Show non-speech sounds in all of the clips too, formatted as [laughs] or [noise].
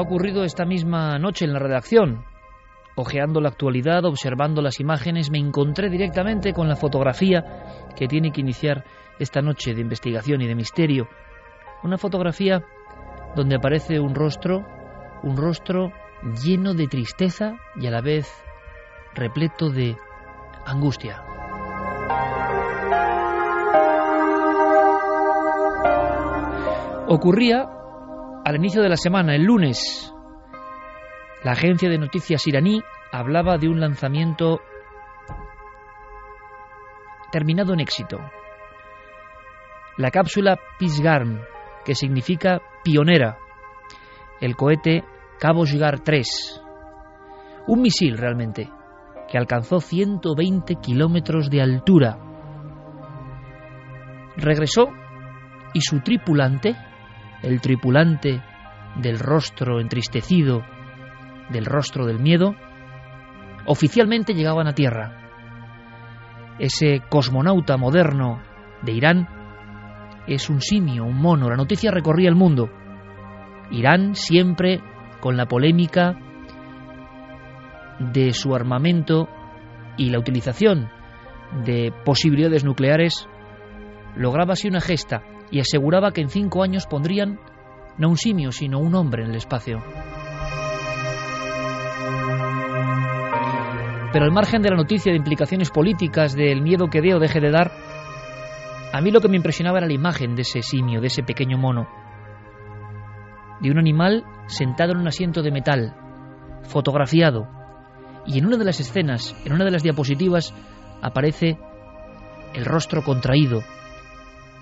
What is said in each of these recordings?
Ocurrido esta misma noche en la redacción. Ojeando la actualidad, observando las imágenes, me encontré directamente con la fotografía que tiene que iniciar esta noche de investigación y de misterio. Una fotografía donde aparece un rostro, un rostro lleno de tristeza y a la vez repleto de angustia. Ocurría al inicio de la semana, el lunes, la agencia de noticias iraní hablaba de un lanzamiento terminado en éxito. La cápsula Pisgarn, que significa pionera, el cohete Shigar 3, un misil realmente, que alcanzó 120 kilómetros de altura. Regresó y su tripulante, el tripulante del rostro entristecido, del rostro del miedo, oficialmente llegaban a tierra. Ese cosmonauta moderno de Irán es un simio, un mono. La noticia recorría el mundo. Irán siempre con la polémica de su armamento y la utilización de posibilidades nucleares, lograba así una gesta y aseguraba que en cinco años pondrían no un simio, sino un hombre en el espacio. Pero al margen de la noticia de implicaciones políticas, del miedo que dé o deje de dar, a mí lo que me impresionaba era la imagen de ese simio, de ese pequeño mono, de un animal sentado en un asiento de metal, fotografiado, y en una de las escenas, en una de las diapositivas, aparece el rostro contraído,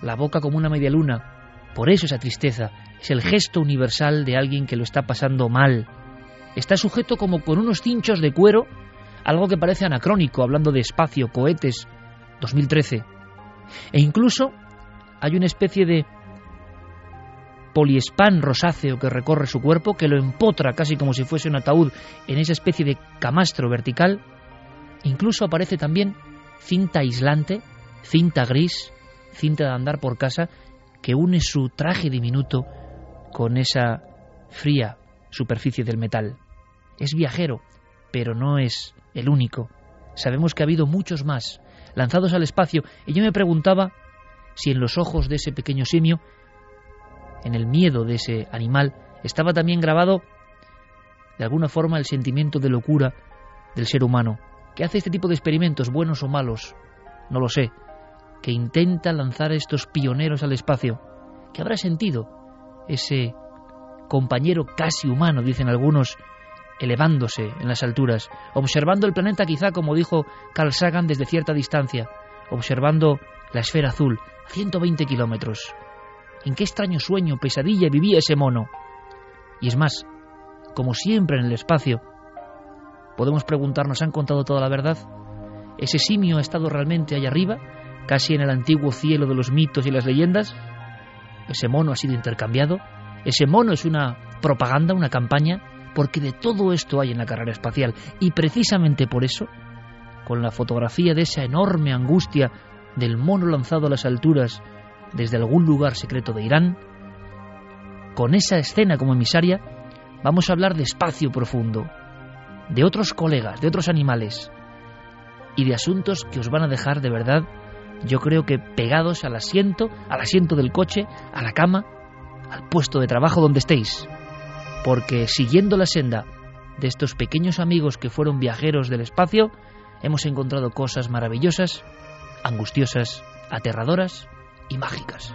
la boca como una media luna. Por eso esa tristeza es el gesto universal de alguien que lo está pasando mal. Está sujeto como con unos cinchos de cuero, algo que parece anacrónico, hablando de espacio, cohetes, 2013. E incluso hay una especie de poliespan rosáceo que recorre su cuerpo, que lo empotra casi como si fuese un ataúd en esa especie de camastro vertical. Incluso aparece también cinta aislante, cinta gris, cinta de andar por casa que une su traje diminuto con esa fría superficie del metal. Es viajero, pero no es el único. Sabemos que ha habido muchos más lanzados al espacio y yo me preguntaba si en los ojos de ese pequeño simio, en el miedo de ese animal, estaba también grabado de alguna forma el sentimiento de locura del ser humano, que hace este tipo de experimentos, buenos o malos, no lo sé, que intenta lanzar a estos pioneros al espacio, que habrá sentido ese compañero casi humano, dicen algunos, elevándose en las alturas, observando el planeta quizá como dijo Carl Sagan desde cierta distancia, observando la esfera azul a 120 kilómetros. ¿En qué extraño sueño, pesadilla vivía ese mono? Y es más, como siempre en el espacio, podemos preguntarnos, ¿han contado toda la verdad? ¿Ese simio ha estado realmente allá arriba? Casi en el antiguo cielo de los mitos y las leyendas? ¿Ese mono ha sido intercambiado? ¿Ese mono es una propaganda, una campaña porque de todo esto hay en la carrera espacial. Y precisamente por eso, con la fotografía de esa enorme angustia del mono lanzado a las alturas desde algún lugar secreto de Irán, con esa escena como emisaria, vamos a hablar de espacio profundo, de otros colegas, de otros animales y de asuntos que os van a dejar de verdad, yo creo que pegados al asiento, al asiento del coche, a la cama, al puesto de trabajo donde estéis. Porque siguiendo la senda de estos pequeños amigos que fueron viajeros del espacio, hemos encontrado cosas maravillosas, angustiosas, aterradoras y mágicas.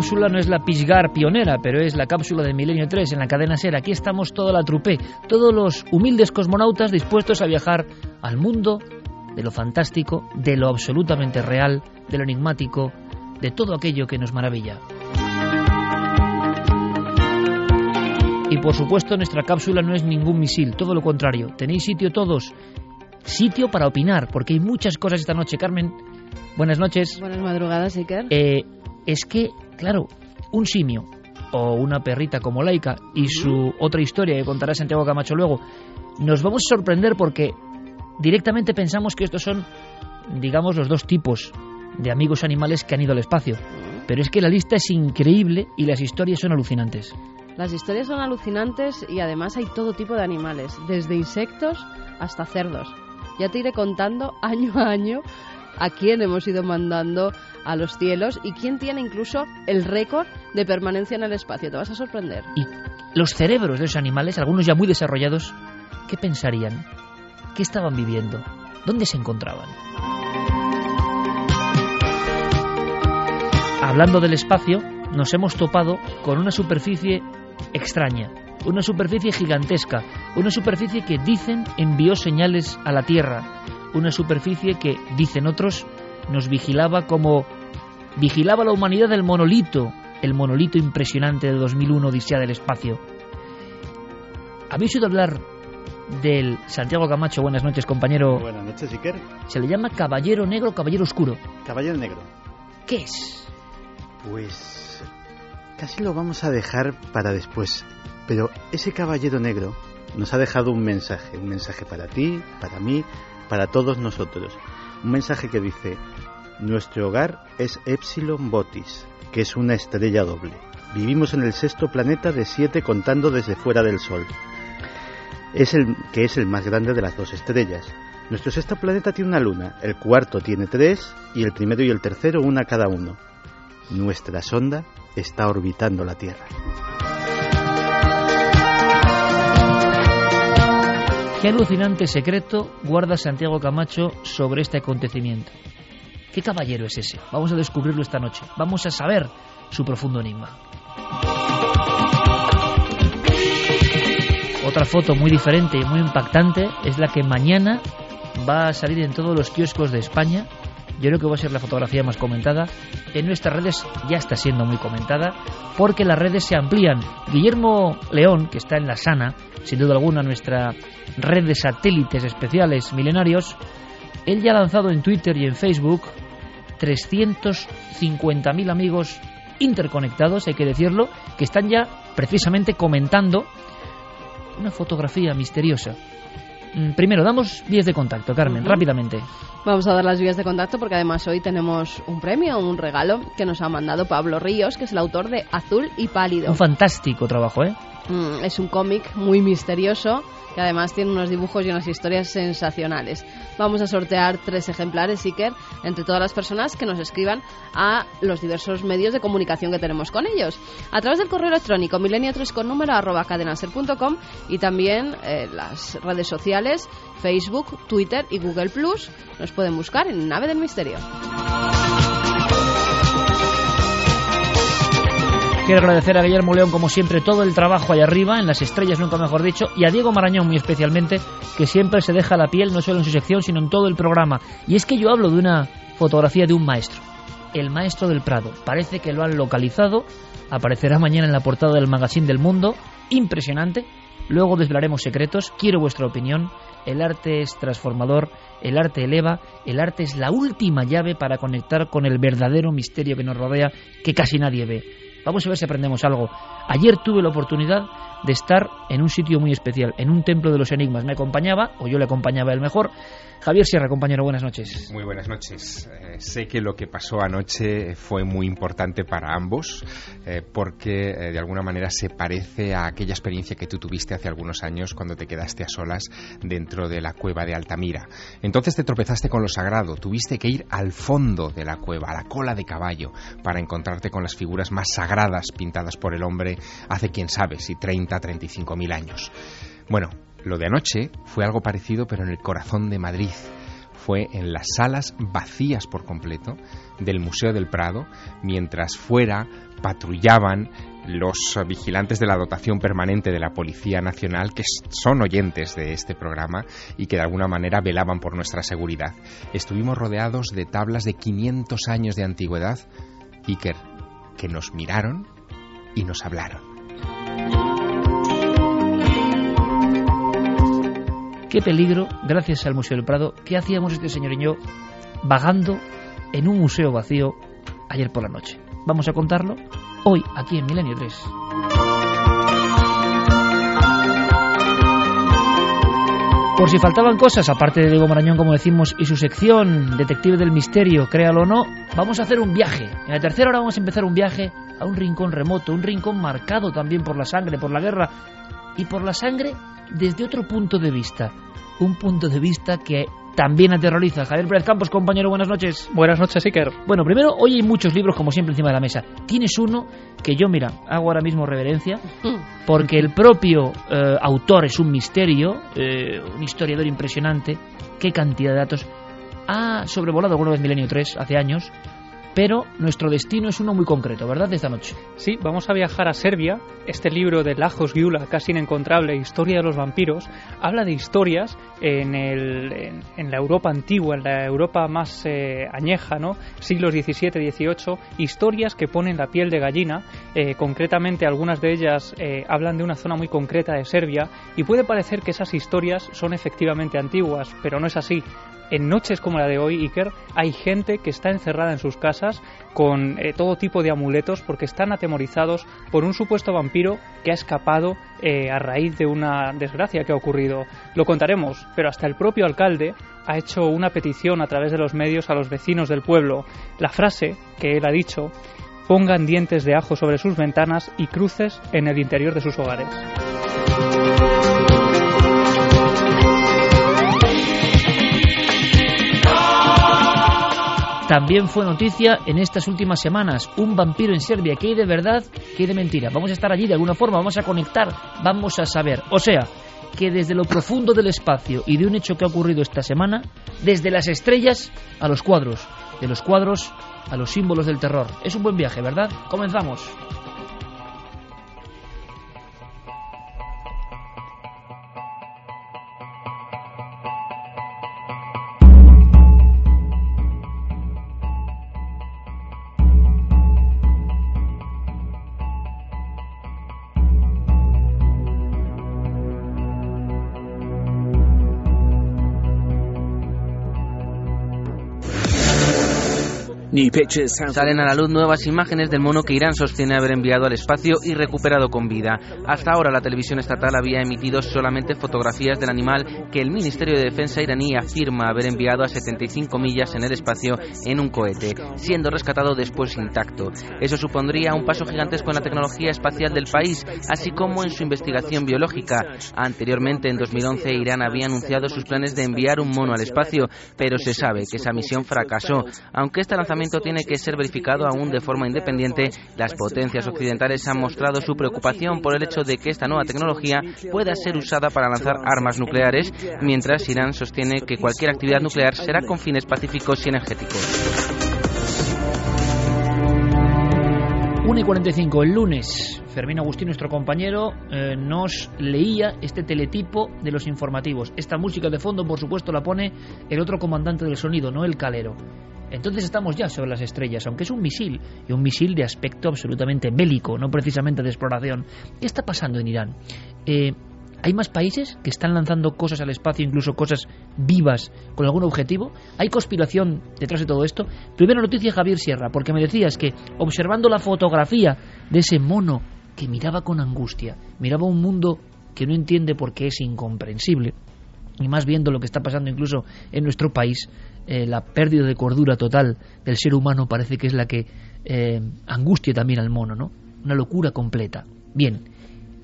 Cápsula no es la Pisgar pionera, pero es la cápsula de Milenio 3 en la cadena SER. Aquí estamos toda la trupe, todos los humildes cosmonautas dispuestos a viajar al mundo de lo fantástico, de lo absolutamente real, de lo enigmático, de todo aquello que nos maravilla. Y por supuesto nuestra cápsula no es ningún misil, todo lo contrario. Tenéis sitio todos, sitio para opinar, porque hay muchas cosas esta noche. Carmen, buenas noches. Buenas madrugadas, Iker. Eh, es que Claro, un simio o una perrita como Laika y su otra historia que contará Santiago Camacho luego, nos vamos a sorprender porque directamente pensamos que estos son, digamos, los dos tipos de amigos animales que han ido al espacio. Pero es que la lista es increíble y las historias son alucinantes. Las historias son alucinantes y además hay todo tipo de animales, desde insectos hasta cerdos. Ya te iré contando año a año a quién hemos ido mandando a los cielos y quién tiene incluso el récord de permanencia en el espacio. Te vas a sorprender. Y los cerebros de esos animales, algunos ya muy desarrollados, ¿qué pensarían? ¿Qué estaban viviendo? ¿Dónde se encontraban? Hablando del espacio, nos hemos topado con una superficie extraña, una superficie gigantesca, una superficie que dicen envió señales a la Tierra, una superficie que, dicen otros, nos vigilaba como vigilaba la humanidad del monolito, el monolito impresionante de 2001 Odisea del Espacio. ¿Habéis oído hablar del Santiago Camacho? Buenas noches, compañero. Buenas noches, Iker. Se le llama Caballero Negro, Caballero Oscuro. Caballero Negro. ¿Qué es? Pues casi lo vamos a dejar para después. Pero ese Caballero Negro nos ha dejado un mensaje, un mensaje para ti, para mí, para todos nosotros. Un mensaje que dice, nuestro hogar es Epsilon Botis, que es una estrella doble. Vivimos en el sexto planeta de siete contando desde fuera del Sol, es el, que es el más grande de las dos estrellas. Nuestro sexto planeta tiene una luna, el cuarto tiene tres y el primero y el tercero una cada uno. Nuestra sonda está orbitando la Tierra. ¿Qué alucinante secreto guarda Santiago Camacho sobre este acontecimiento? ¿Qué caballero es ese? Vamos a descubrirlo esta noche. Vamos a saber su profundo enigma. Otra foto muy diferente y muy impactante es la que mañana va a salir en todos los kioscos de España. Yo creo que va a ser la fotografía más comentada. En nuestras redes ya está siendo muy comentada porque las redes se amplían. Guillermo León, que está en la Sana, sin duda alguna nuestra red de satélites especiales milenarios, él ya ha lanzado en Twitter y en Facebook 350.000 amigos interconectados, hay que decirlo, que están ya precisamente comentando una fotografía misteriosa. Mm, primero, damos vías de contacto, Carmen, rápidamente. Vamos a dar las vías de contacto porque además hoy tenemos un premio, un regalo que nos ha mandado Pablo Ríos, que es el autor de Azul y Pálido. Un fantástico trabajo, ¿eh? Mm, es un cómic muy misterioso que además tiene unos dibujos y unas historias sensacionales. Vamos a sortear tres ejemplares, Iker, entre todas las personas que nos escriban a los diversos medios de comunicación que tenemos con ellos. A través del correo electrónico milenio3 con número arroba cadenaser.com y también eh, las redes sociales, Facebook, Twitter y Google Plus. Nos pueden buscar en Nave del Misterio. Quiero agradecer a Guillermo León, como siempre, todo el trabajo allá arriba, en las estrellas, nunca mejor dicho, y a Diego Marañón, muy especialmente, que siempre se deja la piel, no solo en su sección, sino en todo el programa. Y es que yo hablo de una fotografía de un maestro, el maestro del Prado. Parece que lo han localizado, aparecerá mañana en la portada del Magazine del Mundo, impresionante. Luego desvelaremos secretos, quiero vuestra opinión. El arte es transformador, el arte eleva, el arte es la última llave para conectar con el verdadero misterio que nos rodea, que casi nadie ve Vamos a ver si aprendemos algo. Ayer tuve la oportunidad de estar en un sitio muy especial, en un templo de los enigmas. Me acompañaba, o yo le acompañaba el mejor, Javier Sierra, compañero, buenas noches. Muy buenas noches. Eh, sé que lo que pasó anoche fue muy importante para ambos, eh, porque eh, de alguna manera se parece a aquella experiencia que tú tuviste hace algunos años cuando te quedaste a solas dentro de la cueva de Altamira. Entonces te tropezaste con lo sagrado, tuviste que ir al fondo de la cueva, a la cola de caballo, para encontrarte con las figuras más sagradas pintadas por el hombre hace quién sabe si 30, 35 mil años. Bueno, lo de anoche fue algo parecido, pero en el corazón de Madrid. Fue en las salas vacías por completo del Museo del Prado, mientras fuera patrullaban los vigilantes de la dotación permanente de la Policía Nacional, que son oyentes de este programa y que de alguna manera velaban por nuestra seguridad. Estuvimos rodeados de tablas de 500 años de antigüedad, Iker, que nos miraron y nos hablaron. Qué peligro, gracias al Museo del Prado, ¿qué hacíamos este señor y yo vagando en un museo vacío ayer por la noche? Vamos a contarlo hoy aquí en Milenio 3. Por si faltaban cosas, aparte de Diego Marañón, como decimos, y su sección Detective del Misterio, créalo o no, vamos a hacer un viaje. En la tercera hora vamos a empezar un viaje a un rincón remoto, un rincón marcado también por la sangre, por la guerra y por la sangre desde otro punto de vista. Un punto de vista que también aterroriza. Javier Pérez Campos, compañero, buenas noches. Buenas noches, Iker. Bueno, primero, hoy hay muchos libros, como siempre, encima de la mesa. Tienes uno que yo, mira, hago ahora mismo reverencia, [laughs] porque el propio eh, autor es un misterio, eh, un historiador impresionante. Qué cantidad de datos. Ha sobrevolado alguna vez Milenio 3 hace años pero nuestro destino es uno muy concreto, ¿verdad? Esta noche. Sí, vamos a viajar a Serbia. Este libro de Lajos Giula, casi inencontrable, Historia de los vampiros, habla de historias en, el, en, la Europa antigua, en la Europa más eh, añeja, ¿no? Siglos XVII, XVIII, historias que ponen la piel de gallina. Eh, concretamente, algunas de ellas eh, hablan de una zona muy concreta de Serbia y puede parecer que esas historias son efectivamente antiguas, pero no es así en noches como la de hoy, Iker, hay gente que está encerrada en sus casas con eh, todo tipo de amuletos porque están atemorizados por un supuesto vampiro que ha escapado eh, a raíz de una desgracia que ha ocurrido. Lo contaremos, pero hasta el propio alcalde ha hecho una petición a través de los medios a los vecinos del pueblo. La frase que él ha dicho, pongan dientes de ajo sobre sus ventanas y cruces en el interior de sus hogares. También fue noticia en estas últimas semanas un vampiro en Serbia. ¿Qué hay de verdad? ¿Qué hay de mentira? Vamos a estar allí de alguna forma, vamos a conectar, vamos a saber. O sea, que desde lo profundo del espacio y de un hecho que ha ocurrido esta semana, desde las estrellas a los cuadros, de los cuadros a los símbolos del terror. Es un buen viaje, ¿verdad? Comenzamos. Salen a la luz nuevas imágenes del mono que Irán sostiene haber enviado al espacio y recuperado con vida. Hasta ahora la televisión estatal había emitido solamente fotografías del animal que el Ministerio de Defensa iraní afirma haber enviado a 75 millas en el espacio en un cohete, siendo rescatado después intacto. Eso supondría un paso gigantesco en la tecnología espacial del país, así como en su investigación biológica. Anteriormente, en 2011, Irán había anunciado sus planes de enviar un mono al espacio, pero se sabe que esa misión fracasó. Aunque este lanzamiento tiene que ser verificado aún de forma independiente, las potencias occidentales han mostrado su preocupación por el hecho de que esta nueva tecnología pueda ser usada para lanzar armas nucleares, mientras Irán sostiene que cualquier actividad nuclear será con fines pacíficos y energéticos. 1 y 45, el lunes, Fermín Agustín, nuestro compañero, eh, nos leía este teletipo de los informativos. Esta música de fondo, por supuesto, la pone el otro comandante del sonido, no el calero. Entonces estamos ya sobre las estrellas, aunque es un misil, y un misil de aspecto absolutamente bélico, no precisamente de exploración. ¿Qué está pasando en Irán? Eh, ¿Hay más países que están lanzando cosas al espacio, incluso cosas vivas, con algún objetivo? ¿Hay conspiración detrás de todo esto? Primera noticia, Javier Sierra, porque me decías que observando la fotografía de ese mono que miraba con angustia, miraba un mundo que no entiende por qué es incomprensible, y más viendo lo que está pasando incluso en nuestro país, eh, la pérdida de cordura total del ser humano parece que es la que eh, angustia también al mono, ¿no? Una locura completa. Bien,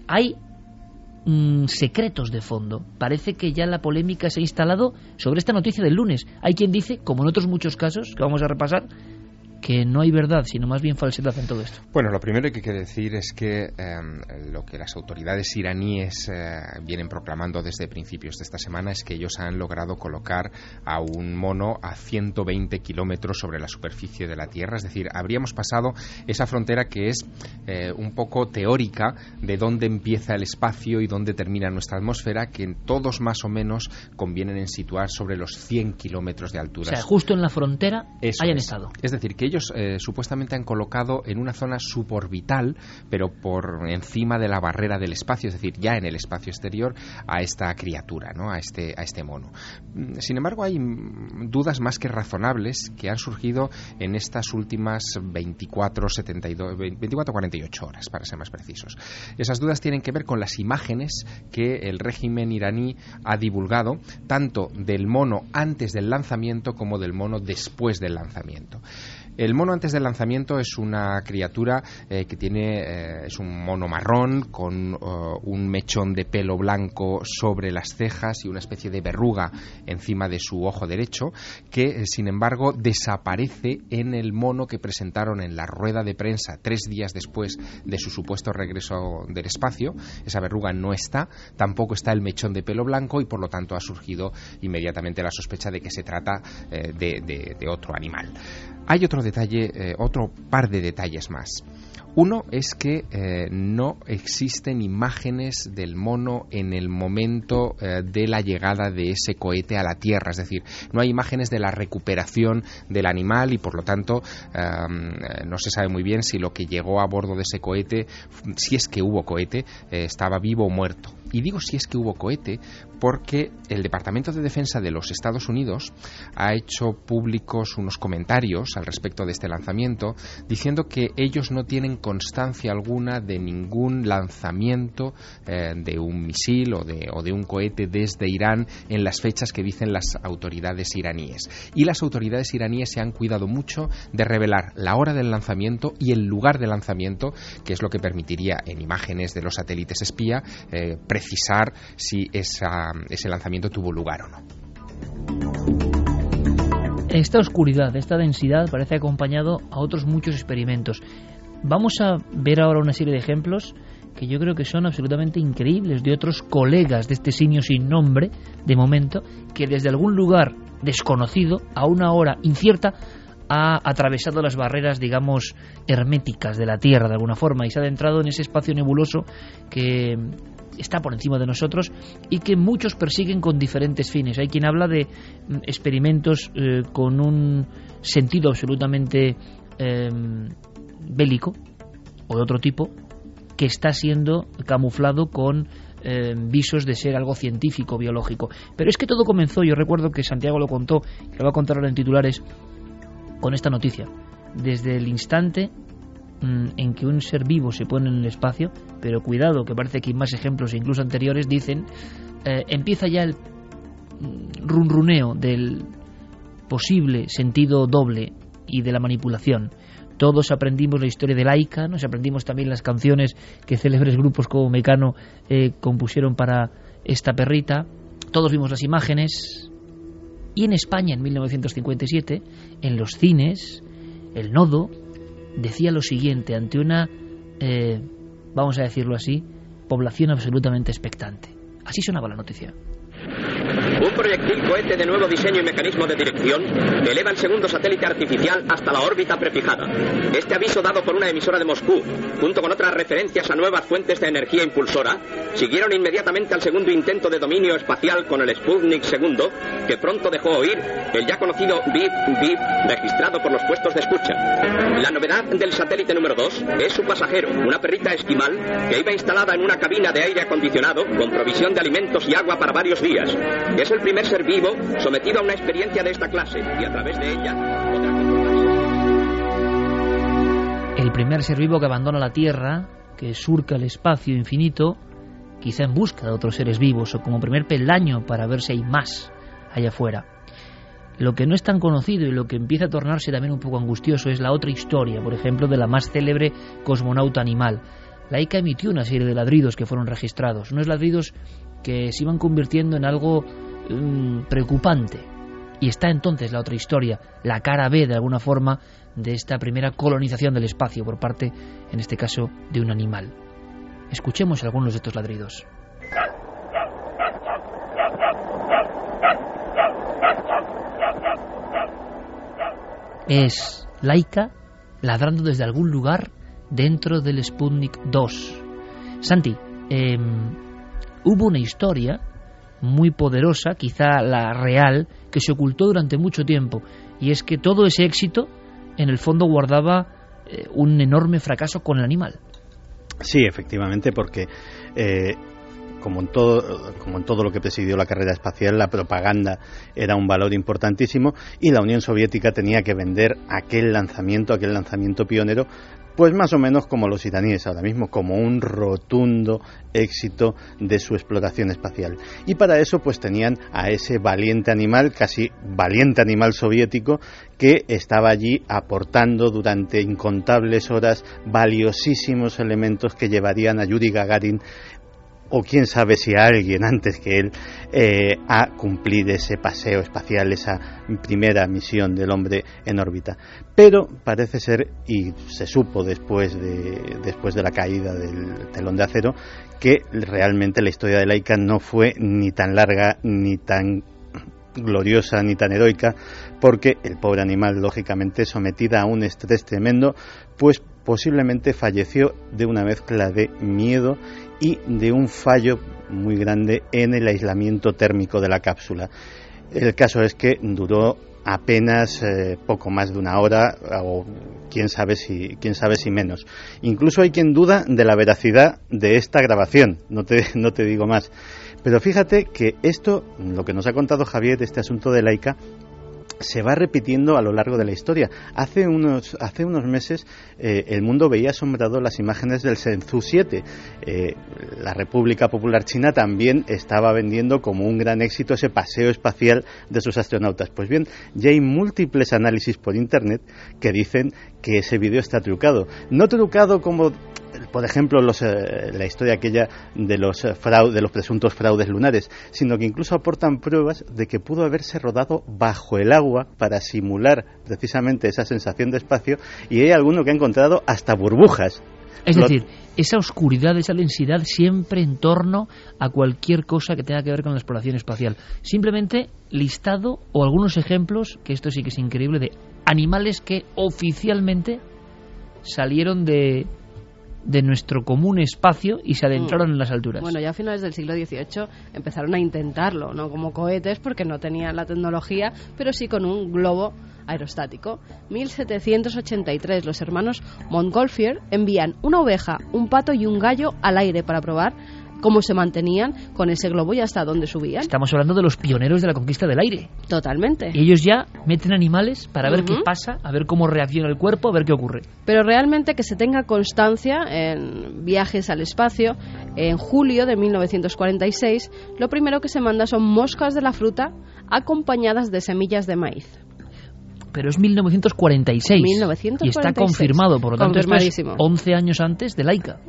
hay Mm, secretos de fondo. Parece que ya la polémica se ha instalado sobre esta noticia del lunes. Hay quien dice, como en otros muchos casos que vamos a repasar, que no hay verdad, sino más bien falsedad en todo esto. Bueno, lo primero que hay que decir es que em, lo que las autoridades iraníes eh, vienen proclamando desde principios de esta semana es que ellos han logrado colocar a un mono a 120 kilómetros sobre la superficie de la Tierra. Es decir, habríamos pasado esa frontera que es eh, un poco teórica de dónde empieza el espacio y dónde termina nuestra atmósfera, que todos más o menos convienen en situar sobre los 100 kilómetros de altura. O sea, justo en la frontera hayan estado. Es decir, que ellos eh, supuestamente han colocado en una zona suborbital, pero por encima de la barrera del espacio, es decir, ya en el espacio exterior, a esta criatura, ¿no? a, este, a este mono. Mm, sin embargo, hay dudas más que razonables que han surgido en estas últimas 24, 72, 24 48 horas, para ser más precisos. Esas dudas tienen que ver con las imágenes que el régimen iraní ha divulgado, tanto del mono antes del lanzamiento como del mono después del lanzamiento. El mono antes del lanzamiento es una criatura eh, que tiene, eh, es un mono marrón con eh, un mechón de pelo blanco sobre las cejas y una especie de verruga encima de su ojo derecho, que sin embargo desaparece en el mono que presentaron en la rueda de prensa tres días después de su supuesto regreso del espacio. Esa verruga no está, tampoco está el mechón de pelo blanco y por lo tanto ha surgido inmediatamente la sospecha de que se trata de otro animal. Hay otro detalle, eh, otro par de detalles más. Uno es que eh, no existen imágenes del mono en el momento eh, de la llegada de ese cohete a la Tierra, es decir, no hay imágenes de la recuperación del animal y por lo tanto no se sabe muy bien si lo que llegó a bordo de ese cohete, si es que hubo cohete, estaba vivo o muerto. Y digo si es que hubo cohete porque el Departamento de Defensa de los Estados Unidos ha hecho públicos unos comentarios al respecto de este lanzamiento diciendo que ellos no tienen constancia alguna de ningún lanzamiento eh, de un misil o de, o de un cohete desde Irán en las fechas que dicen las autoridades iraníes. Y las autoridades iraníes se han cuidado mucho de revelar la hora del lanzamiento y el lugar de lanzamiento, que es lo que permitiría en imágenes de los satélites espía eh, precisar si ese lanzamiento tuvo lugar o no. Esta oscuridad, esta densidad parece acompañado a otros muchos experimentos. Vamos a ver ahora una serie de ejemplos que yo creo que son absolutamente increíbles de otros colegas de este simio sin nombre, de momento, que desde algún lugar desconocido, a una hora incierta, ha atravesado las barreras, digamos, herméticas de la Tierra de alguna forma y se ha adentrado en ese espacio nebuloso que está por encima de nosotros y que muchos persiguen con diferentes fines. Hay quien habla de mm, experimentos eh, con un sentido absolutamente em, bélico o de otro tipo que está siendo camuflado con em, visos de ser algo científico, biológico. Pero es que todo comenzó, yo recuerdo que Santiago lo contó, lo va a contar ahora en titulares, con esta noticia. Desde el instante en que un ser vivo se pone en el espacio, pero cuidado, que parece que hay más ejemplos, incluso anteriores, dicen, eh, empieza ya el mm, runruneo del posible sentido doble y de la manipulación. Todos aprendimos la historia de Laika, nos aprendimos también las canciones que célebres grupos como Mecano eh, compusieron para esta perrita. Todos vimos las imágenes. Y en España, en 1957, en los cines, el nodo decía lo siguiente ante una, eh, vamos a decirlo así, población absolutamente expectante. Así sonaba la noticia. Proyectil cohete de nuevo diseño y mecanismo de dirección eleva el segundo satélite artificial hasta la órbita prefijada. Este aviso dado por una emisora de Moscú, junto con otras referencias a nuevas fuentes de energía impulsora, siguieron inmediatamente al segundo intento de dominio espacial con el Sputnik II, que pronto dejó oír el ya conocido bip bip registrado por los puestos de escucha. La novedad del satélite número 2 es su pasajero, una perrita esquimal que iba instalada en una cabina de aire acondicionado con provisión de alimentos y agua para varios días. Es el primer ser vivo sometido a una experiencia de esta clase y a través de ella. El primer ser vivo que abandona la Tierra, que surca el espacio infinito, quizá en busca de otros seres vivos o como primer peldaño para ver si hay más allá afuera. Lo que no es tan conocido y lo que empieza a tornarse también un poco angustioso es la otra historia, por ejemplo, de la más célebre cosmonauta animal. La ICA emitió una serie de ladridos que fueron registrados, unos ladridos que se iban convirtiendo en algo mm, preocupante. Y está entonces la otra historia, la cara B de alguna forma de esta primera colonización del espacio por parte, en este caso, de un animal. Escuchemos algunos de estos ladridos. Es Laika ladrando desde algún lugar dentro del Sputnik 2. Santi, em, hubo una historia muy poderosa, quizá la real, que se ocultó durante mucho tiempo, y es que todo ese éxito en el fondo guardaba eh, un enorme fracaso con el animal. Sí, efectivamente, porque eh, como en todo como en todo lo que presidió la carrera espacial, la propaganda era un valor importantísimo y la Unión Soviética tenía que vender aquel lanzamiento, aquel lanzamiento pionero, pues más o menos como los iraníes ahora mismo, como un rotundo éxito de su exploración espacial. Y para eso pues tenían a ese valiente animal, casi valiente animal soviético, que estaba allí aportando durante incontables horas valiosísimos elementos que llevarían a Yuri Gagarin o quién sabe si alguien antes que él eh, a cumplir ese paseo espacial, esa primera misión del hombre en órbita. Pero parece ser, y se supo después de, después de la caída del telón de acero, que realmente la historia de Laika no fue ni tan larga ni tan gloriosa ni tan heroica, porque el pobre animal, lógicamente, sometida a un estrés tremendo, pues posiblemente falleció de una mezcla de miedo y de un fallo muy grande en el aislamiento térmico de la cápsula. El caso es que duró apenas eh, poco más de una hora o quién sabe si quién sabe si menos. Incluso hay quien duda de la veracidad de esta grabación, no te, [laughs] no te digo más. Pero fíjate que esto, lo que nos ha contado Javier, este asunto de Laika, se va repitiendo a lo largo de la historia. Hace unos, hace unos meses eh, el mundo veía asombrado las imágenes del Shenzhou 7. Eh, la República Popular China también estaba vendiendo como un gran éxito ese paseo espacial de sus astronautas. Pues bien, ya hay múltiples análisis por Internet que dicen que ese vídeo está trucado. No trucado como por ejemplo, los, eh, la historia aquella de los, eh, de los presuntos fraudes lunares, sino que incluso aportan pruebas de que pudo haberse rodado bajo el agua para simular precisamente esa sensación de espacio y hay alguno que ha encontrado hasta burbujas. Es Lo- decir, esa oscuridad, esa densidad siempre en torno a cualquier cosa que tenga que ver con la exploración espacial. Simplemente listado o algunos ejemplos, que esto sí que es increíble, de animales que oficialmente salieron de, de nuestro común espacio y se adentraron en las alturas. Bueno, ya a finales del siglo XVIII empezaron a intentarlo, no como cohetes porque no tenían la tecnología, pero sí con un globo aerostático. 1783 los hermanos Montgolfier envían una oveja, un pato y un gallo al aire para probar cómo se mantenían con ese globo y hasta dónde subían. Estamos hablando de los pioneros de la conquista del aire. Totalmente. Y ellos ya meten animales para ver qué pasa, a ver cómo reacciona el cuerpo, a ver qué ocurre. Pero realmente que se tenga constancia en viajes al espacio, en julio de 1946, lo primero que se manda son moscas de la fruta acompañadas de semillas de maíz. Pero es 1946. 1946. Y está confirmado, por lo tanto, esto es Confirmadísimo. 11 años antes de Laika.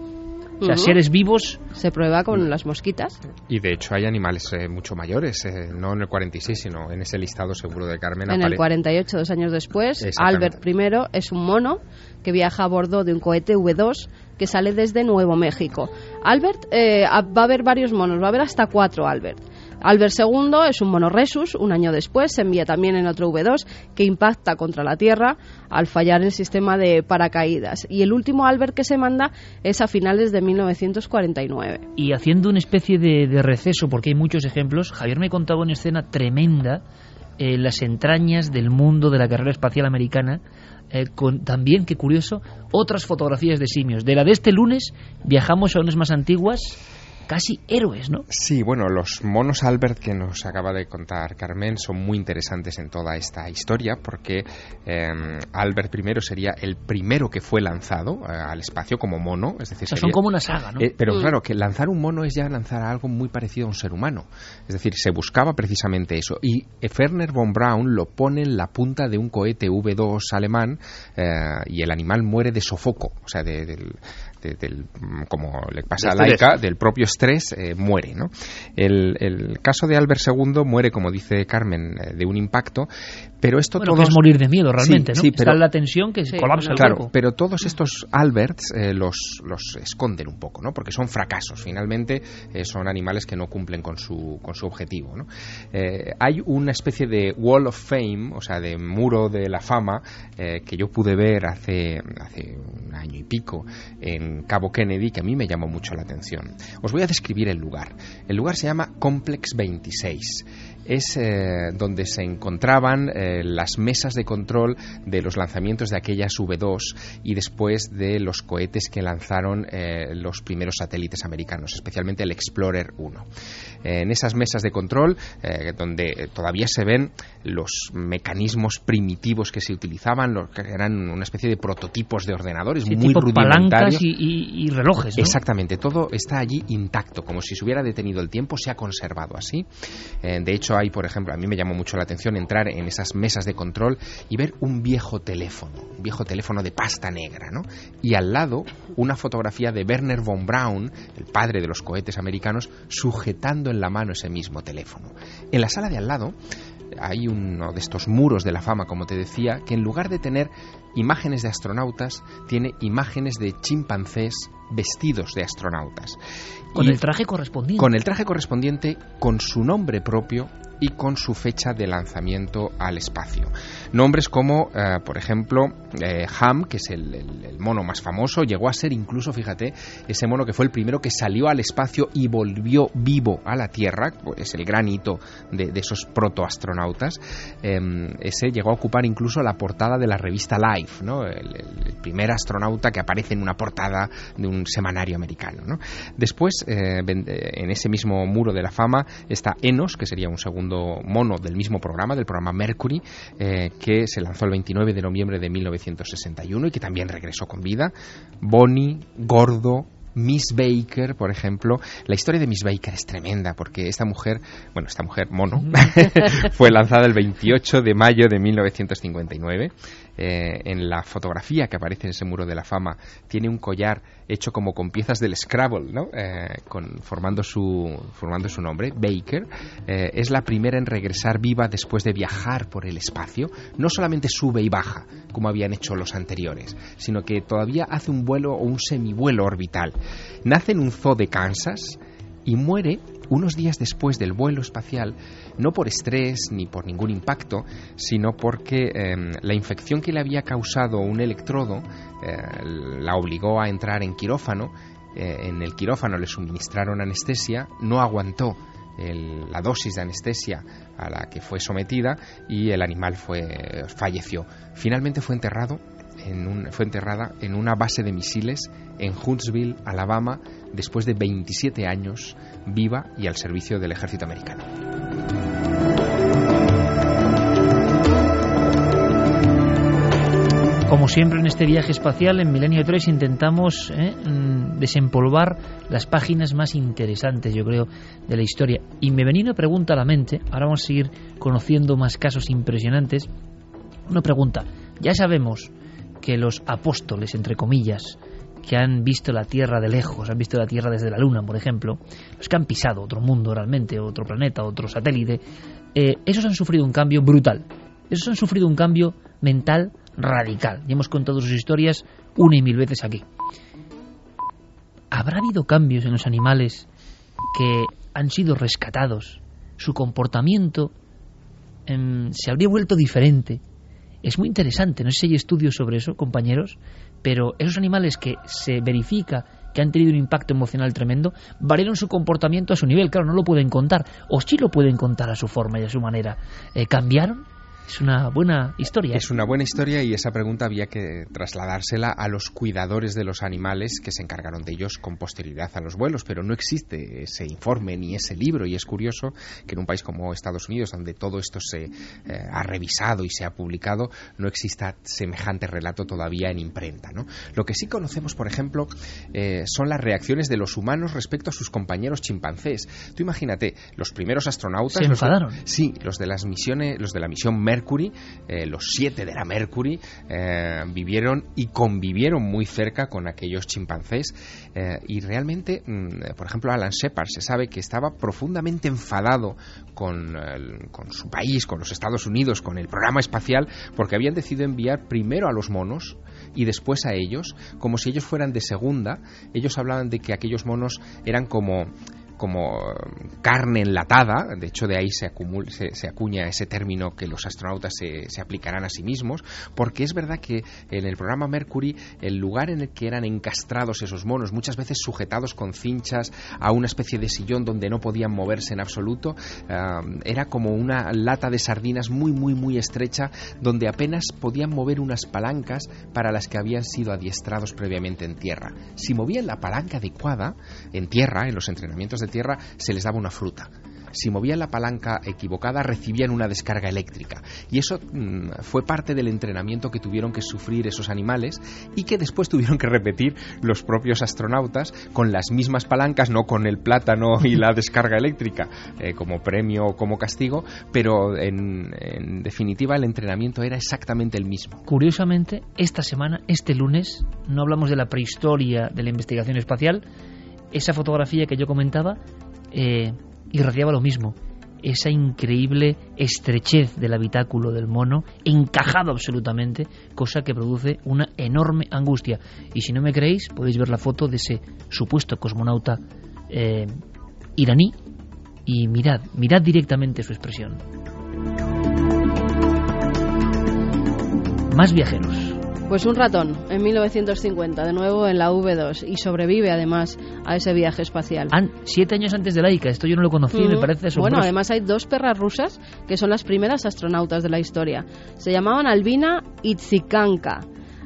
O sea, Ujú. seres vivos Se prueba con las mosquitas. Y de hecho hay animales eh, mucho mayores, eh, no en el 46, sino en ese listado seguro de Carmen. En el apare- 48, dos años después. Albert I es un mono que viaja a bordo de un cohete V2 que sale desde Nuevo México. Albert, eh, va a haber varios monos, va a haber hasta cuatro Albert. Albert II es un mono Resus, un año después se envía también en otro V2 que impacta contra la Tierra al fallar el sistema de paracaídas. Y el último Albert que se manda es a finales de 1949. y haciendo una especie de, de receso, porque hay muchos ejemplos, Javier me contaba una escena tremenda en las entrañas del mundo de la carrera espacial americana, eh, con también, qué curioso, otras fotografías de simios. De la de este lunes viajamos a unas más antiguas, casi héroes, ¿no? Sí, bueno, los monos Albert que nos acaba de contar Carmen son muy interesantes en toda esta historia porque eh, Albert I sería el primero que fue lanzado eh, al espacio como mono, es decir, O sea, son como una saga, ¿no? Eh, pero Mm. claro, que lanzar un mono es ya lanzar algo muy parecido a un ser humano. Es decir, se buscaba precisamente eso. Y Werner von Braun lo pone en la punta de un cohete V2 alemán eh, y el animal muere de sofoco, o sea, de- del, de- del- mm, como le pasa a. Laika, del propio estrés, eh, muere. ¿no? El, el caso de Albert II muere, como dice Carmen, eh, de un impacto, pero esto Bueno, es morir de miedo realmente, Sí, ¿no? sí, Está pero- la tensión que Sí, colapsa el Claro, cuerpo. pero todos estos Alberts eh, los, los esconden un poco, ¿no? Porque son fracasos. Finalmente eh, son animales que no cumplen con su, con su objetivo, ¿no? Eh, hay una especie de Wall of Fame, o sea, de muro de la fama, eh, que yo pude ver hace, hace un año y pico en Cabo Kennedy, que a mí me llamó mucho la atención. Os voy a describir el lugar. El lugar se llama Complex 26 es eh, donde se encontraban eh, las mesas de control de los lanzamientos de aquellas V2 y después de los cohetes que lanzaron eh, los primeros satélites americanos, especialmente el Explorer 1. Eh, en esas mesas de control, donde todavía se ven los mecanismos primitivos que se utilizaban, los que eran una especie de prototipos de ordenadores Sí, muy tipo rudimentarios. palancas y, y- y relojes, ¿no? Exactamente, todo está allí intacto, como si se hubiera detenido el tiempo, se ha conservado así. De hecho, hay, por ejemplo, a mí me llamó mucho la atención entrar en esas mesas de control y ver un viejo teléfono, un viejo teléfono de pasta negra, ¿no? Y al lado una fotografía de Werner von Braun, el padre de los cohetes americanos, sujetando en la mano ese mismo teléfono. En la sala de al lado hay uno de estos muros de la fama, como te decía, que en lugar de tener imágenes de astronautas, tiene imágenes de chimpancés vestidos de astronautas. Con Y el traje correspondiente. con el traje correspondiente, con su nombre propio y con su fecha de lanzamiento al espacio. Nombres como, eh, por ejemplo, eh, Ham, que es el, mono más famoso, llegó a ser incluso, fíjate, ese mono que fue el primero que salió al espacio y volvió vivo a la Tierra, pues el gran hito de, esos protoastronautas. Eh, ese llegó a ocupar incluso la portada de la revista Life, ¿no? el, primer astronauta que aparece en una portada de un semanario americano. ¿no? Después, eh, en ese mismo muro de la fama, está Enos, que sería un segundo mono del mismo programa, del programa Mercury, eh, que se lanzó el 29 de noviembre de 1961 y que también regresó con vida. Bonnie, Gordo, Miss Baker, por ejemplo. La historia de Miss Baker es tremenda porque esta mujer, bueno, esta mujer mono, [laughs] fue lanzada el 28 de mayo de 1959. Eh, en la fotografía que aparece en ese muro de la fama tiene un collar hecho como con piezas del Scrabble, ¿no? Eh, formando, su, formando su nombre, Baker. Eh, es la primera en regresar viva después de viajar por el espacio. No solamente sube y baja, como habían hecho los anteriores, sino que todavía hace un vuelo o un semivuelo orbital. Nace en un zoo de Kansas y muere unos días después del vuelo espacial, no por estrés ni por ningún impacto, sino porque eh, la infección que le había causado un electrodo eh, la obligó a entrar en quirófano. Eh, en el quirófano le suministraron anestesia, no aguantó el- la dosis de anestesia a la que fue sometida y el animal fue falleció. Finalmente fue enterrado en un- fue enterrada en una base de misiles en Huntsville, Alabama, después de 27 años viva y al servicio del ejército americano. Como siempre en este viaje espacial, en Milenio 3 intentamos eh, mm, desempolvar las páginas más interesantes, yo creo, de la historia. Y me venía una pregunta a la mente, ahora vamos a seguir conociendo más casos impresionantes. Una pregunta, ya sabemos que los apóstoles, entre comillas, que han visto la Tierra de lejos, han visto la Tierra desde la Luna, por ejemplo, los que han pisado otro mundo realmente, otro planeta, otro satélite, eh, esos han sufrido un cambio brutal. Esos han sufrido un cambio mental radical. Ya hemos contado sus historias una y mil veces aquí. ¿Habrá habido cambios en los animales que han sido rescatados? Su comportamiento em, se habría vuelto diferente. Es muy interesante, no sé si hay estudios sobre eso, compañeros, pero esos animales que se verifica que han tenido un impacto emocional tremendo, variaron su comportamiento a su nivel. Claro, no lo pueden contar, o sí lo pueden contar a su forma y a su manera. Eh, ¿Cambiaron? Es una buena historia. Es una buena historia y esa pregunta había que trasladársela a los cuidadores de los animales que se encargaron de ellos con posterioridad a los vuelos, pero no existe ese informe ni ese libro y es curioso que en un país como Estados Unidos, donde todo esto se eh, ha revisado y se ha publicado, no exista semejante relato todavía en imprenta. ¿no? Lo que sí conocemos, por ejemplo, eh, son las reacciones de los humanos respecto a sus compañeros chimpancés. Tú imagínate, los primeros astronautas... Se los enfadaron. Sí, los de las misiones, los de la misión Mercury, eh, los siete de la Mercury, eh, vivieron y convivieron muy cerca con aquellos chimpancés eh, y realmente, mm, por ejemplo, Alan Shepard se sabe que estaba profundamente enfadado con, con su país, con los Estados Unidos, con el programa espacial, porque habían decidido enviar primero a los monos y después a ellos, como si ellos fueran de segunda. Ellos hablaban de que aquellos monos eran como como eh, carne enlatada, de hecho de ahí se, acumul- se, acuña ese término que los astronautas se, aplicarán a sí mismos, porque es verdad que en el programa Mercury el lugar en el que eran encastrados esos monos, muchas veces sujetados con cinchas a una especie de sillón donde no podían moverse en absoluto, ah, era como una lata de sardinas muy muy muy estrecha donde apenas podían mover unas palancas para las que habían sido adiestrados previamente en tierra. Si movían la palanca adecuada en tierra, en los entrenamientos de tierra, se les daba una fruta. Si movían la palanca equivocada, recibían una descarga eléctrica. Y eso mm, fue parte del entrenamiento que tuvieron que sufrir esos animales y que después [laughs] tuvieron que repetir los propios astronautas con las mismas palancas, no con el plátano y la descarga eléctrica eh, como premio o como castigo, pero en, en definitiva el entrenamiento era exactamente el mismo. Curiosamente, esta semana, este lunes, no hablamos de la prehistoria de la investigación espacial, esa fotografía que yo comentaba eh, irradiaba lo mismo. Esa increíble estrechez del habitáculo del mono, encajado absolutamente, cosa que produce una enorme angustia. Y si no me creéis, podéis ver la foto de ese supuesto cosmonauta eh, iraní y mirad, mirad directamente su expresión. Más viajeros. Pues un ratón en 1950, de nuevo en la V2, y sobrevive además a ese viaje espacial. Siete años antes de Laika, esto yo no lo conocí, me parece asombroso. Bueno, además hay dos perras rusas que son las primeras astronautas de la historia. Se llamaban Albina y Tsikanka.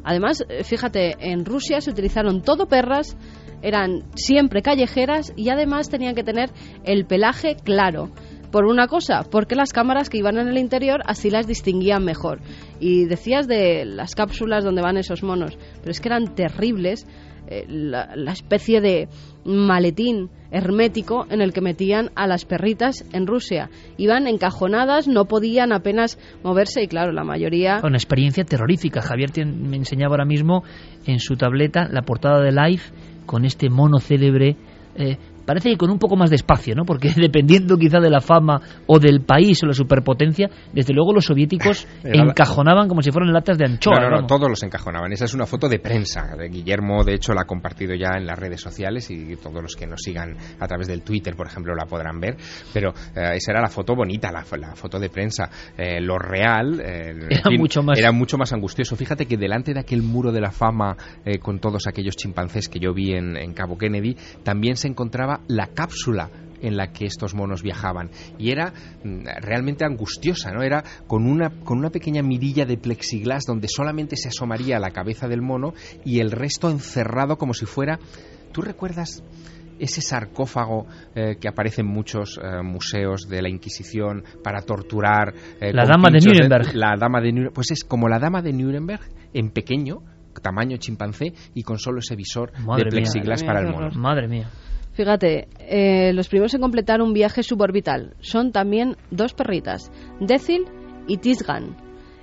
Además, eh, fíjate, en Rusia se utilizaron todo perras, eran siempre callejeras y además tenían que tener el pelaje claro. Por una cosa, porque las cámaras que iban en el interior así las distinguían mejor. Y decías de las cápsulas donde van esos monos, pero es que eran terribles eh, la, especie de maletín hermético en el que metían a las perritas en Rusia. Iban encajonadas, no podían apenas moverse y claro, la mayoría... Una experiencia terrorífica. Javier me enseñaba ahora mismo en su tableta la portada de Life con este mono célebre. eh, parece que con un poco más de espacio, ¿no? Porque [laughs] dependiendo quizá de la fama o del país o la superpotencia, desde luego los soviéticos [laughs] encajonaban como si fueran latas de anchoa. No, no, no, vamos. todos los encajonaban. Esa es una foto de prensa. Guillermo, de hecho, la ha compartido ya en las redes sociales y todos los que nos sigan a través del Twitter, por ejemplo, la podrán ver. Pero eh, esa era la foto bonita, la, la foto de prensa. Eh, lo real eh, Era mucho más- era mucho más angustioso. Fíjate que delante de aquel muro de la fama eh, con todos aquellos chimpancés que yo vi en, en Cabo Kennedy, también se encontraba la cápsula en la que estos monos viajaban. Y era mm, realmente angustiosa, ¿no? Era con una, con una pequeña mirilla de plexiglas donde solamente se asomaría la cabeza del mono y el resto encerrado como si fuera... ¿Tú recuerdas ese sarcófago eh, que aparece en muchos eh, museos de la Inquisición para torturar. eh, la dama de Nuremberg. la dama de Nuremberg. Pues es como la dama de Nuremberg en pequeño, tamaño chimpancé y con solo ese visor Madre de plexiglas mía. para el mono. Madre mía. Fíjate, eh, los primeros en completar un viaje suborbital son también dos perritas, Decil y Tisgan,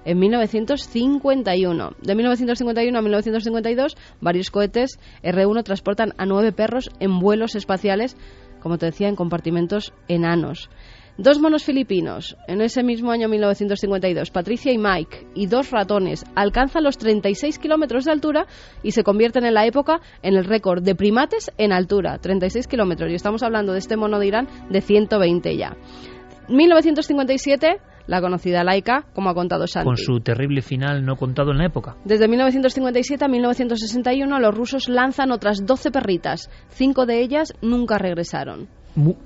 en 1951. De 1951 a 1952, varios cohetes R1 transportan a nueve perros en vuelos espaciales, como te decía, en compartimentos enanos. Dos monos filipinos, en ese mismo año 1952, Patricia y Mike, y dos ratones, alcanzan los 36 kilómetros de altura y se convierten en la época en el récord de primates en altura, 36 kilómetros. Y estamos hablando de este mono de Irán de 120 ya. 1957, la conocida Laika, como ha contado Santi. Con su terrible final no contado en la época. Desde 1957 a 1961 los rusos lanzan otras 12 perritas. Cinco de ellas nunca regresaron.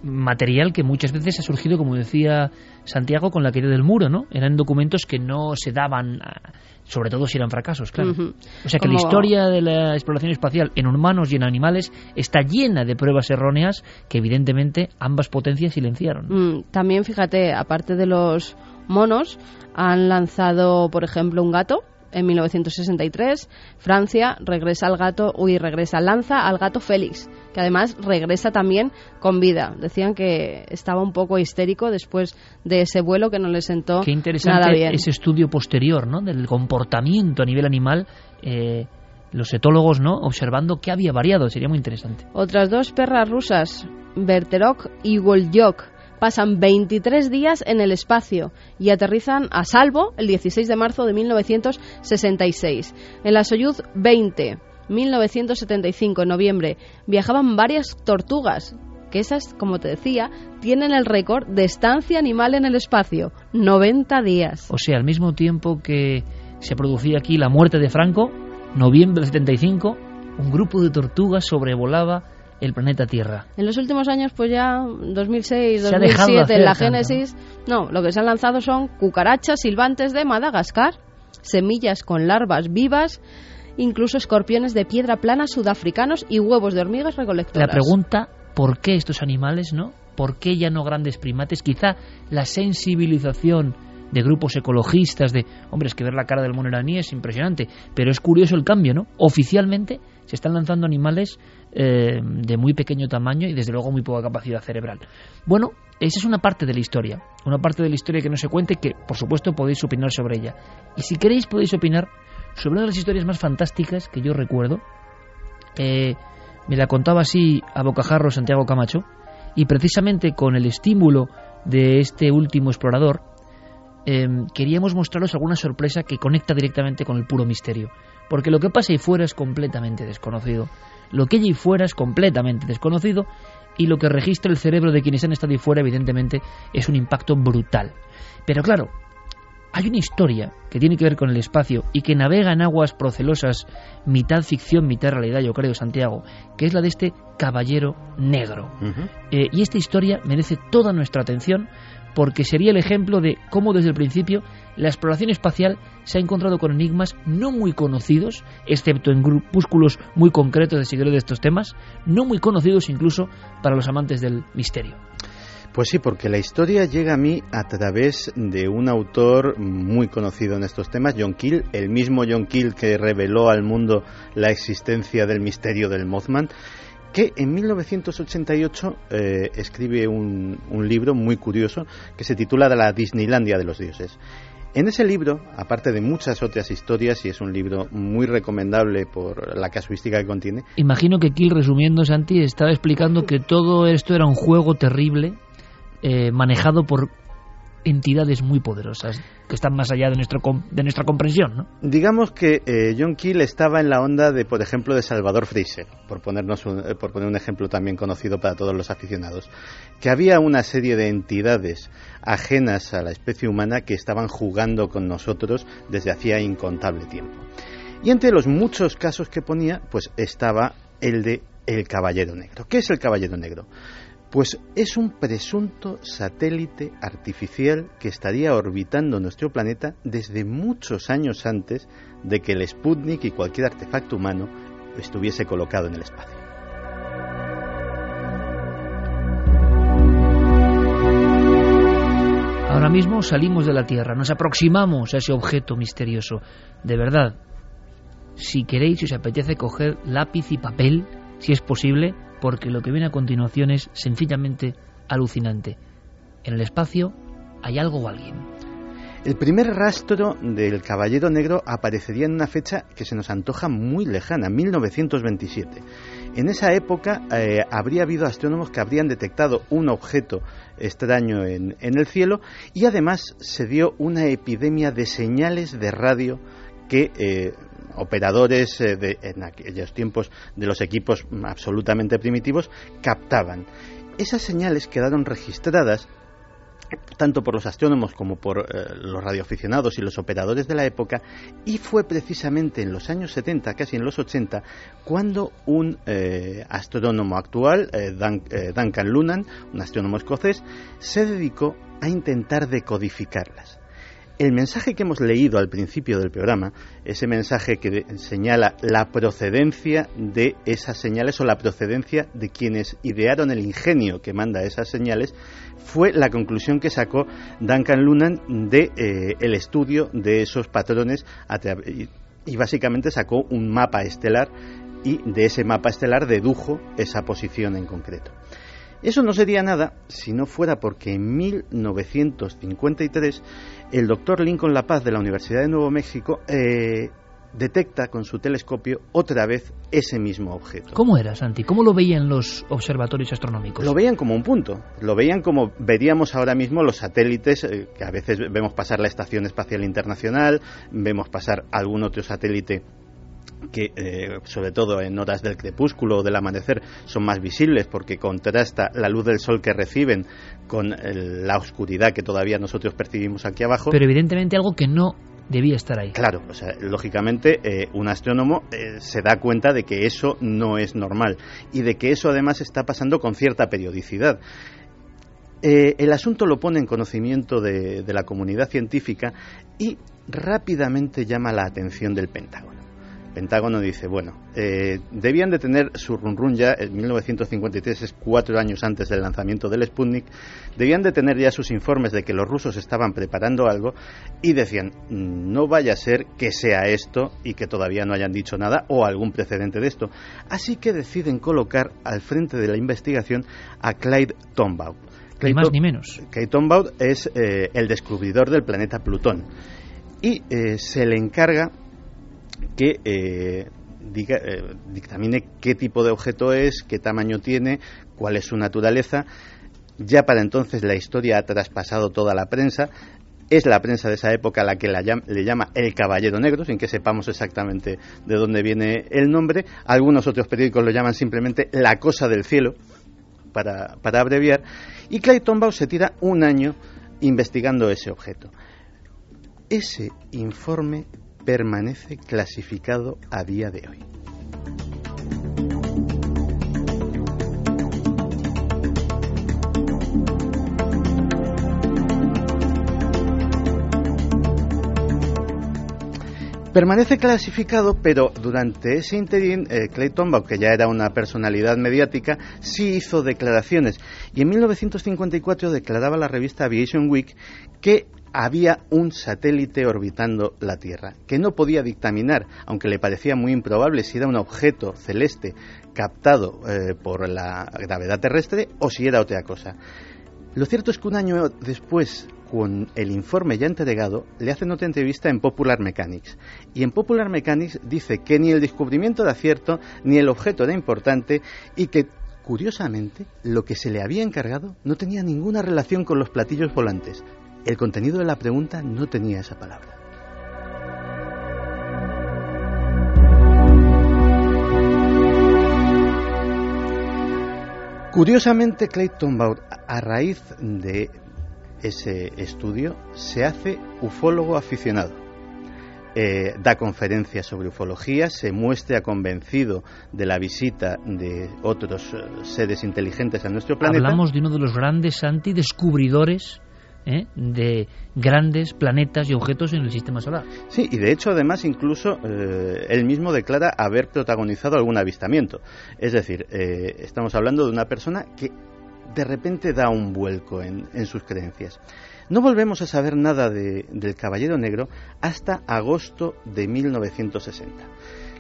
Material que muchas veces ha surgido, como decía Santiago, con la caída del muro, ¿no? Eran documentos que no se daban, sobre todo si eran fracasos, claro. O sea que la historia de la exploración espacial en humanos y en animales está llena de pruebas erróneas que evidentemente ambas potencias silenciaron. Mm, también, fíjate, aparte de los monos, han lanzado, por ejemplo, un gato. En 1963, Francia regresa al gato, uy, regresa, lanza al gato Félix, que además regresa también con vida. Decían que estaba un poco histérico después de ese vuelo que no le sentó Qué nada interesante bien. ese estudio posterior, ¿no? Del comportamiento a nivel animal, eh, los etólogos, ¿no? Observando qué había variado, sería muy interesante. Otras dos perras rusas, Berterok y Volyok, pasan 23 días en el espacio y aterrizan a salvo el 16 de marzo de 1966. En la Soyuz 20, 1975, en noviembre, viajaban varias tortugas, que esas, como te decía, tienen el récord de estancia animal en el espacio, 90 días. O sea, al mismo tiempo que se producía aquí la muerte de Franco, noviembre del 75, un grupo de tortugas sobrevolaba el planeta Tierra. En los últimos años, pues ya 2006, Se ha dejado de 2007, hacer en la Génesis, no, lo que se han lanzado son cucarachas silbantes de Madagascar, semillas con larvas vivas, incluso escorpiones de piedra plana sudafricanos y huevos de hormigas La recolectoras. pregunta, ¿por qué estos animales, no? ¿Por qué ya no grandes primates? Quizá la sensibilización de grupos ecologistas, de, hombre, es que ver la cara del mono iraní es impresionante, pero es curioso el cambio, ¿no? Oficialmente se están lanzando animales eh, de muy pequeño tamaño y desde luego muy poca capacidad cerebral. Bueno, esa es una parte de la historia, una parte de la historia que no se cuente que, por supuesto, podéis opinar sobre ella. Y si queréis, podéis opinar sobre una de las historias más fantásticas que yo recuerdo. Eh, me la contaba así a bocajarro Santiago Camacho, y precisamente con el estímulo de este último explorador, eh, queríamos mostraros alguna sorpresa que conecta directamente con el puro misterio. Porque lo que pasa ahí fuera es completamente desconocido. Lo que hay ahí fuera es completamente desconocido y lo que registra el cerebro de quienes han estado ahí fuera, evidentemente, es un impacto brutal. Pero claro, hay una historia que tiene que ver con el espacio y que navega en aguas procelosas, mitad ficción, mitad realidad, yo creo, Santiago, que es la de este caballero negro. Eh, y esta historia merece toda nuestra atención porque sería el ejemplo de cómo desde el principio la exploración espacial se ha encontrado con enigmas no muy conocidos, excepto en grupúsculos muy concretos de seguidores de estos temas, no muy conocidos incluso para los amantes del misterio. Pues sí, porque la historia llega a mí a través de un autor muy conocido en estos temas, John Keel, el mismo John Keel que reveló al mundo la existencia del misterio del Mothman, que en 1988 eh, escribe un, un libro muy curioso que se titula La Disneylandia de los dioses. En ese libro, aparte de muchas otras historias, y es un libro muy recomendable por la casuística que contiene, Imagino que Kill, resumiendo, Santi, estaba explicando que todo esto era un juego terrible eh, manejado por entidades muy poderosas que están más allá de, nuestro de nuestra comprensión, ¿no? Digamos que eh, John Keel estaba en la onda de, por ejemplo, de Salvador Fraser, por, ponernos un, eh, por poner un ejemplo también conocido para todos los aficionados, que había una serie de entidades ajenas a la especie humana que estaban jugando con nosotros desde hacía incontable tiempo. Y entre los muchos casos que ponía, pues estaba el de el Caballero Negro. ¿Qué es el Caballero Negro? Pues es un presunto satélite artificial que estaría orbitando nuestro planeta desde muchos años antes de que el Sputnik y cualquier artefacto humano estuviese colocado en el espacio. Ahora mismo salimos de la Tierra, nos aproximamos a ese objeto misterioso. De verdad, si queréis, si os apetece coger lápiz y papel, si es posible, porque lo que viene a continuación es sencillamente alucinante. En el espacio hay algo o alguien. El primer rastro del Caballero Negro aparecería en una fecha que se nos antoja muy lejana, 1927. En esa época eh, habría habido astrónomos que habrían detectado un objeto extraño en, el cielo y además se dio una epidemia de señales de radio que eh, operadores eh, de, en aquellos tiempos de los equipos absolutamente primitivos captaban. Esas señales quedaron registradas tanto por los astrónomos como por eh, los radioaficionados y los operadores de la época, y fue precisamente en los años 70, casi en los 80, cuando un eh, astrónomo actual, Duncan Lunan, un astrónomo escocés, se dedicó a intentar decodificarlas. El mensaje que hemos leído al principio del programa, ese mensaje que señala la procedencia de esas señales o la procedencia de quienes idearon el ingenio que manda esas señales, fue la conclusión que sacó Duncan Lunan de eh, el estudio de esos patrones y básicamente sacó un mapa estelar y de ese mapa estelar dedujo esa posición en concreto. Eso no sería nada si no fuera porque en 1953 el doctor Lincoln La Paz de la Universidad de Nuevo México eh, detecta con su telescopio otra vez ese mismo objeto. ¿Cómo era, Santi? ¿Cómo lo veían los observatorios astronómicos? Lo veían como un punto. Lo veían como veríamos ahora mismo los satélites, eh, que a veces vemos pasar la Estación Espacial Internacional, vemos pasar algún otro satélite que eh, sobre todo en horas del crepúsculo o del amanecer son más visibles porque contrasta la luz del sol que reciben con la oscuridad que todavía nosotros percibimos aquí abajo. Pero evidentemente algo que no debía estar ahí. Claro, o sea, lógicamente eh, un astrónomo eh, se da cuenta de que eso no es normal y de que eso además está pasando con cierta periodicidad. el asunto lo pone en conocimiento de la comunidad científica y rápidamente llama la atención del Pentágono. Pentágono dice, bueno, eh, debían de tener su run run ya en 1953, es cuatro años antes del lanzamiento del Sputnik, debían de tener ya sus informes de que los rusos estaban preparando algo y decían, no vaya a ser que sea esto y que todavía no hayan dicho nada o algún precedente de esto. Así que deciden colocar al frente de la investigación a Clyde Tombaugh. Ni más ni menos. Clyde Tombaugh es eh, el descubridor del planeta Plutón y eh, se le encarga que eh, eh, dictamine qué tipo de objeto es, qué tamaño tiene, cuál es su naturaleza. Ya para entonces la historia ha traspasado toda la prensa. Es la prensa de esa época la que le llama el Caballero Negro, sin que sepamos exactamente de dónde viene el nombre. Algunos otros periódicos lo llaman simplemente la cosa del cielo, para, para abreviar. Y Clay Tombaugh se tira un año investigando ese objeto. Ese informe permanece clasificado a día de hoy. Permanece clasificado, pero durante ese interín, eh, Clay Tombaugh, que ya era una personalidad mediática, sí hizo declaraciones. Y en 1954 declaraba la revista Aviation Week que había un satélite orbitando la Tierra, que no podía dictaminar, aunque le parecía muy improbable si era un objeto celeste captado eh, por la gravedad terrestre o si era otra cosa. Lo cierto es que un año después, con el informe ya entregado, le hacen otra entrevista en Popular Mechanics. Y en Popular Mechanics dice que ni el descubrimiento era cierto, ni el objeto era importante y que Curiosamente, lo que se le había encargado no tenía ninguna relación con los platillos volantes, el contenido de la pregunta no tenía esa palabra. Curiosamente, Clayton Baur, a raíz de ese estudio, se hace ufólogo aficionado. eh, da conferencias sobre ufología, se muestra convencido de la visita de otros eh, seres inteligentes a nuestro planeta. Hablamos de uno de los grandes antidescubridores ¿eh? de grandes planetas y objetos en el sistema solar. Sí, y de hecho, además, incluso eh, él mismo declara haber protagonizado algún avistamiento. Es decir, eh, estamos hablando de una persona que de repente da un vuelco en, en sus creencias. No volvemos a saber nada de, del Caballero Negro hasta agosto de 1960.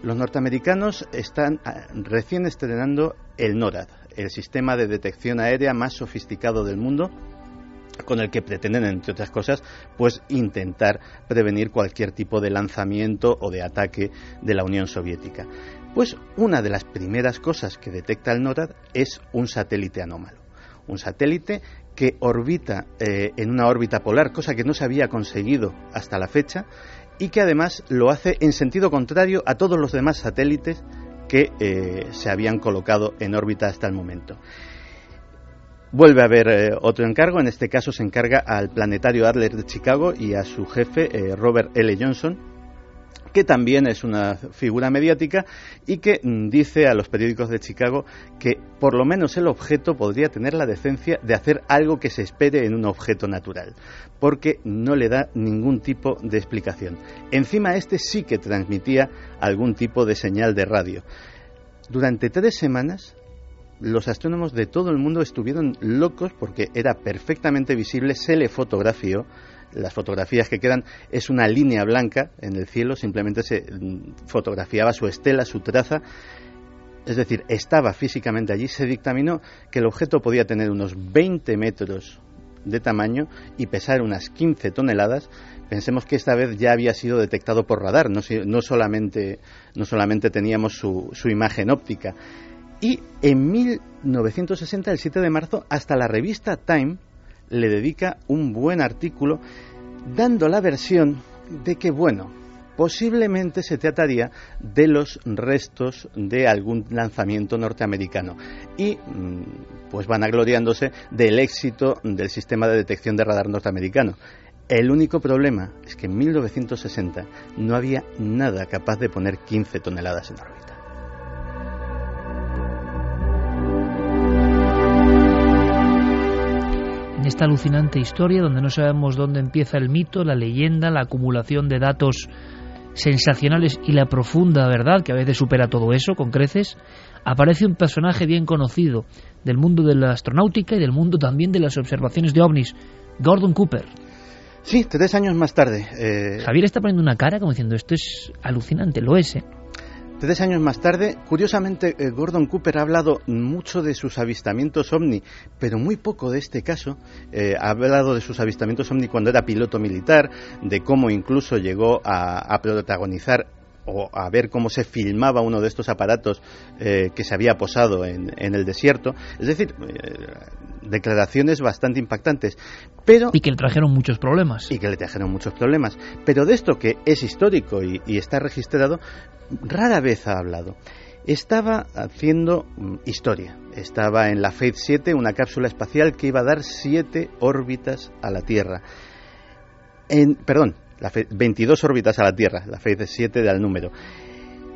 Los norteamericanos están ah, recién estrenando el NORAD, el sistema de detección aérea más sofisticado del mundo, con el que pretenden, entre otras cosas, pues intentar prevenir cualquier tipo de lanzamiento o de ataque de la Unión Soviética. Pues una de las primeras cosas que detecta el NORAD es un satélite anómalo. Un satélite que orbita eh, en una órbita polar, cosa que no se había conseguido hasta la fecha, y que además lo hace en sentido contrario a todos los demás satélites que eh, se habían colocado en órbita hasta el momento. Vuelve a haber eh, otro encargo, en este caso se encarga al Planetario Adler de Chicago y a su jefe, eh, Robert L. Johnson, que también es una figura mediática y que mm, dice a los periódicos de Chicago que por lo menos el objeto podría tener la decencia de hacer algo que se espere en un objeto natural, porque no le da ningún tipo de explicación. Encima este sí que transmitía algún tipo de señal de radio. Durante tres semanas los astrónomos de todo el mundo estuvieron locos porque era perfectamente visible, se le fotografió. Las fotografías que quedan es una línea blanca en el cielo, simplemente se mm, fotografiaba su estela, su traza. Es decir, estaba físicamente allí. Se dictaminó que el objeto podía tener unos 20 metros de tamaño y pesar unas 15 toneladas. Pensemos que esta vez ya había sido detectado por radar, no, no solamente, no solamente teníamos su, su imagen óptica. Y en 1960, el 7 de marzo, hasta la revista Time le dedica un buen artículo dando la versión de que, bueno, posiblemente se trataría de los restos de algún lanzamiento norteamericano y mm, pues van agloriándose del éxito del sistema de detección de radar norteamericano. El único problema es que en 1960 no había nada capaz de poner 15 toneladas en órbita. En esta alucinante historia donde no sabemos dónde empieza el mito, la leyenda, la acumulación de datos sensacionales y la profunda verdad, que a veces supera todo eso con creces, aparece un personaje bien conocido del mundo de la astronáutica y del mundo también de las observaciones de ovnis, Gordon Cooper. Sí, tres años más tarde. Eh... Javier está poniendo una cara como diciendo, esto es alucinante, lo es, ¿eh? Tres años más tarde, curiosamente, eh, Gordon Cooper ha hablado mucho de sus avistamientos ovni, pero muy poco de este caso. Eh, ha hablado de sus avistamientos ovni cuando era piloto militar, de cómo incluso llegó a, a protagonizar o a ver cómo se filmaba uno de estos aparatos eh, que se había posado en, el desierto. Es decir, declaraciones bastante impactantes. Pero, y que le trajeron muchos problemas. Y que le trajeron muchos problemas. Pero de esto que es histórico y, y está registrado, rara vez ha hablado. Estaba haciendo mm, historia. Estaba en la Faith 7, una cápsula espacial que iba a dar siete órbitas a la Tierra. En, perdón, la Faith, 22 órbitas a la Tierra, la Faith 7 da el número.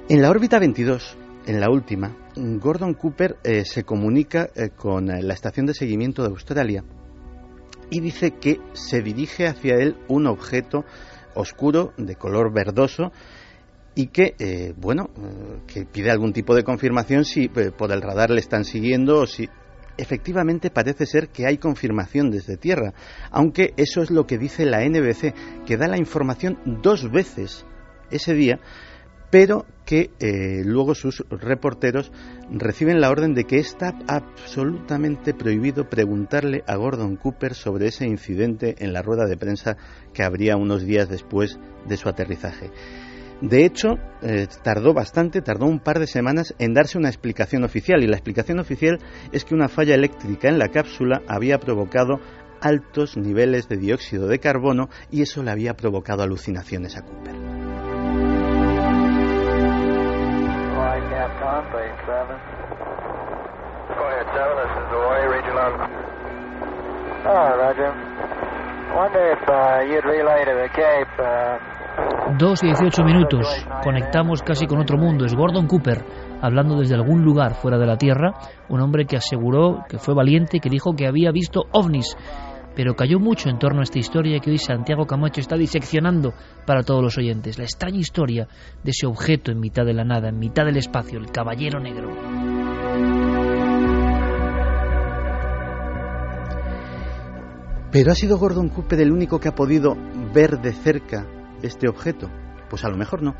En la órbita 22, en la última, Gordon Cooper eh, se comunica eh, con la estación de seguimiento de Australia y dice que se dirige hacia él un objeto oscuro de color verdoso y que, eh, bueno, eh, que pide algún tipo de confirmación si eh, por el radar le están siguiendo o si efectivamente parece ser que hay confirmación desde tierra, aunque eso es lo que dice la NBC, que da la información dos veces ese día, pero que eh, luego sus reporteros reciben la orden de que está absolutamente prohibido preguntarle a Gordon Cooper sobre ese incidente en la rueda de prensa que habría unos días después de su aterrizaje. De hecho, eh, tardó bastante, tardó un par de semanas en darse una explicación oficial y la explicación oficial es que una falla eléctrica en la cápsula había provocado altos niveles de dióxido de carbono y eso le había provocado alucinaciones a Cooper. Oh, Roger. Wonder if uh, you'd relay to the Cape uh, Dos y 18 minutos. Conectamos casi con otro mundo. Es Gordon Cooper hablando desde algún lugar fuera de la Tierra. Un hombre que aseguró que fue valiente, que dijo que había visto ovnis. Pero cayó mucho en torno a esta historia que hoy Santiago Camacho está diseccionando para todos los oyentes. La extraña historia de ese objeto en mitad de la nada, en mitad del espacio, el Caballero Negro. Pero ¿ha sido Gordon Cooper el único que ha podido ver de cerca este objeto? Pues a lo mejor no.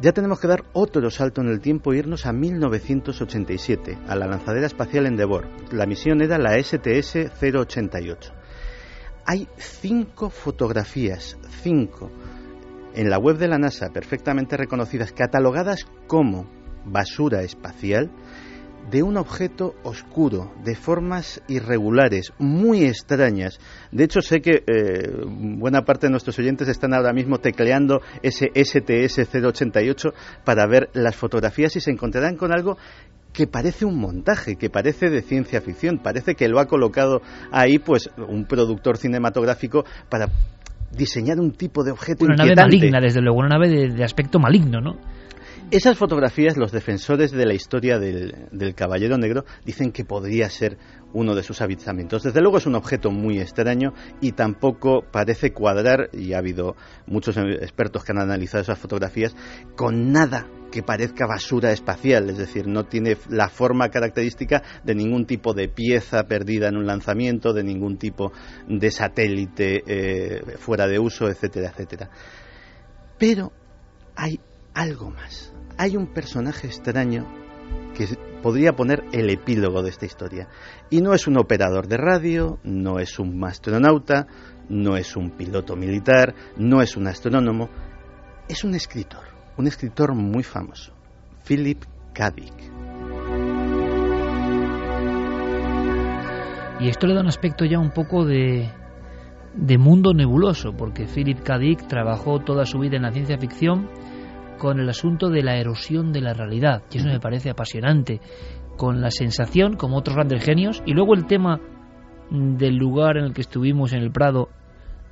Ya tenemos que dar otro salto en el tiempo e irnos a 1987, a la lanzadera espacial Endeavour. La misión era la STS-088. Hay cinco fotografías, cinco, en la web de la NASA, perfectamente reconocidas, catalogadas como basura espacial, de un objeto oscuro, de formas irregulares, muy extrañas. De hecho, sé que eh, buena parte de nuestros oyentes están ahora mismo tecleando ese STS-088 para ver las fotografías y se encontrarán con algo que parece un montaje, que parece de ciencia ficción, parece que lo ha colocado ahí pues un productor cinematográfico para diseñar un tipo de objeto una nave maligna, desde luego, una nave de, de aspecto maligno, ¿no? Esas fotografías, los defensores de la historia del, Caballero Negro dicen que podría ser uno de sus avistamientos. Desde luego es un objeto muy extraño y tampoco parece cuadrar, y ha habido muchos expertos que han analizado esas fotografías, con nada que parezca basura espacial, es decir, no tiene la forma característica de ningún tipo de pieza perdida en un lanzamiento, de ningún tipo de satélite eh, fuera de uso, etcétera, etcétera. Pero hay algo más hay un personaje extraño que podría poner el epílogo de esta historia. Y no es un operador de radio, no es un astronauta, no es un piloto militar, no es un astrónomo, es un escritor, un escritor muy famoso, Philip K. Dick. Y esto le da un aspecto ya un poco de, de mundo nebuloso, porque Philip K. Dick trabajó toda su vida en la ciencia ficción, con el asunto de la erosión de la realidad, y eso me parece apasionante, con la sensación, como otros grandes genios, y luego el tema del lugar en el que estuvimos en el Prado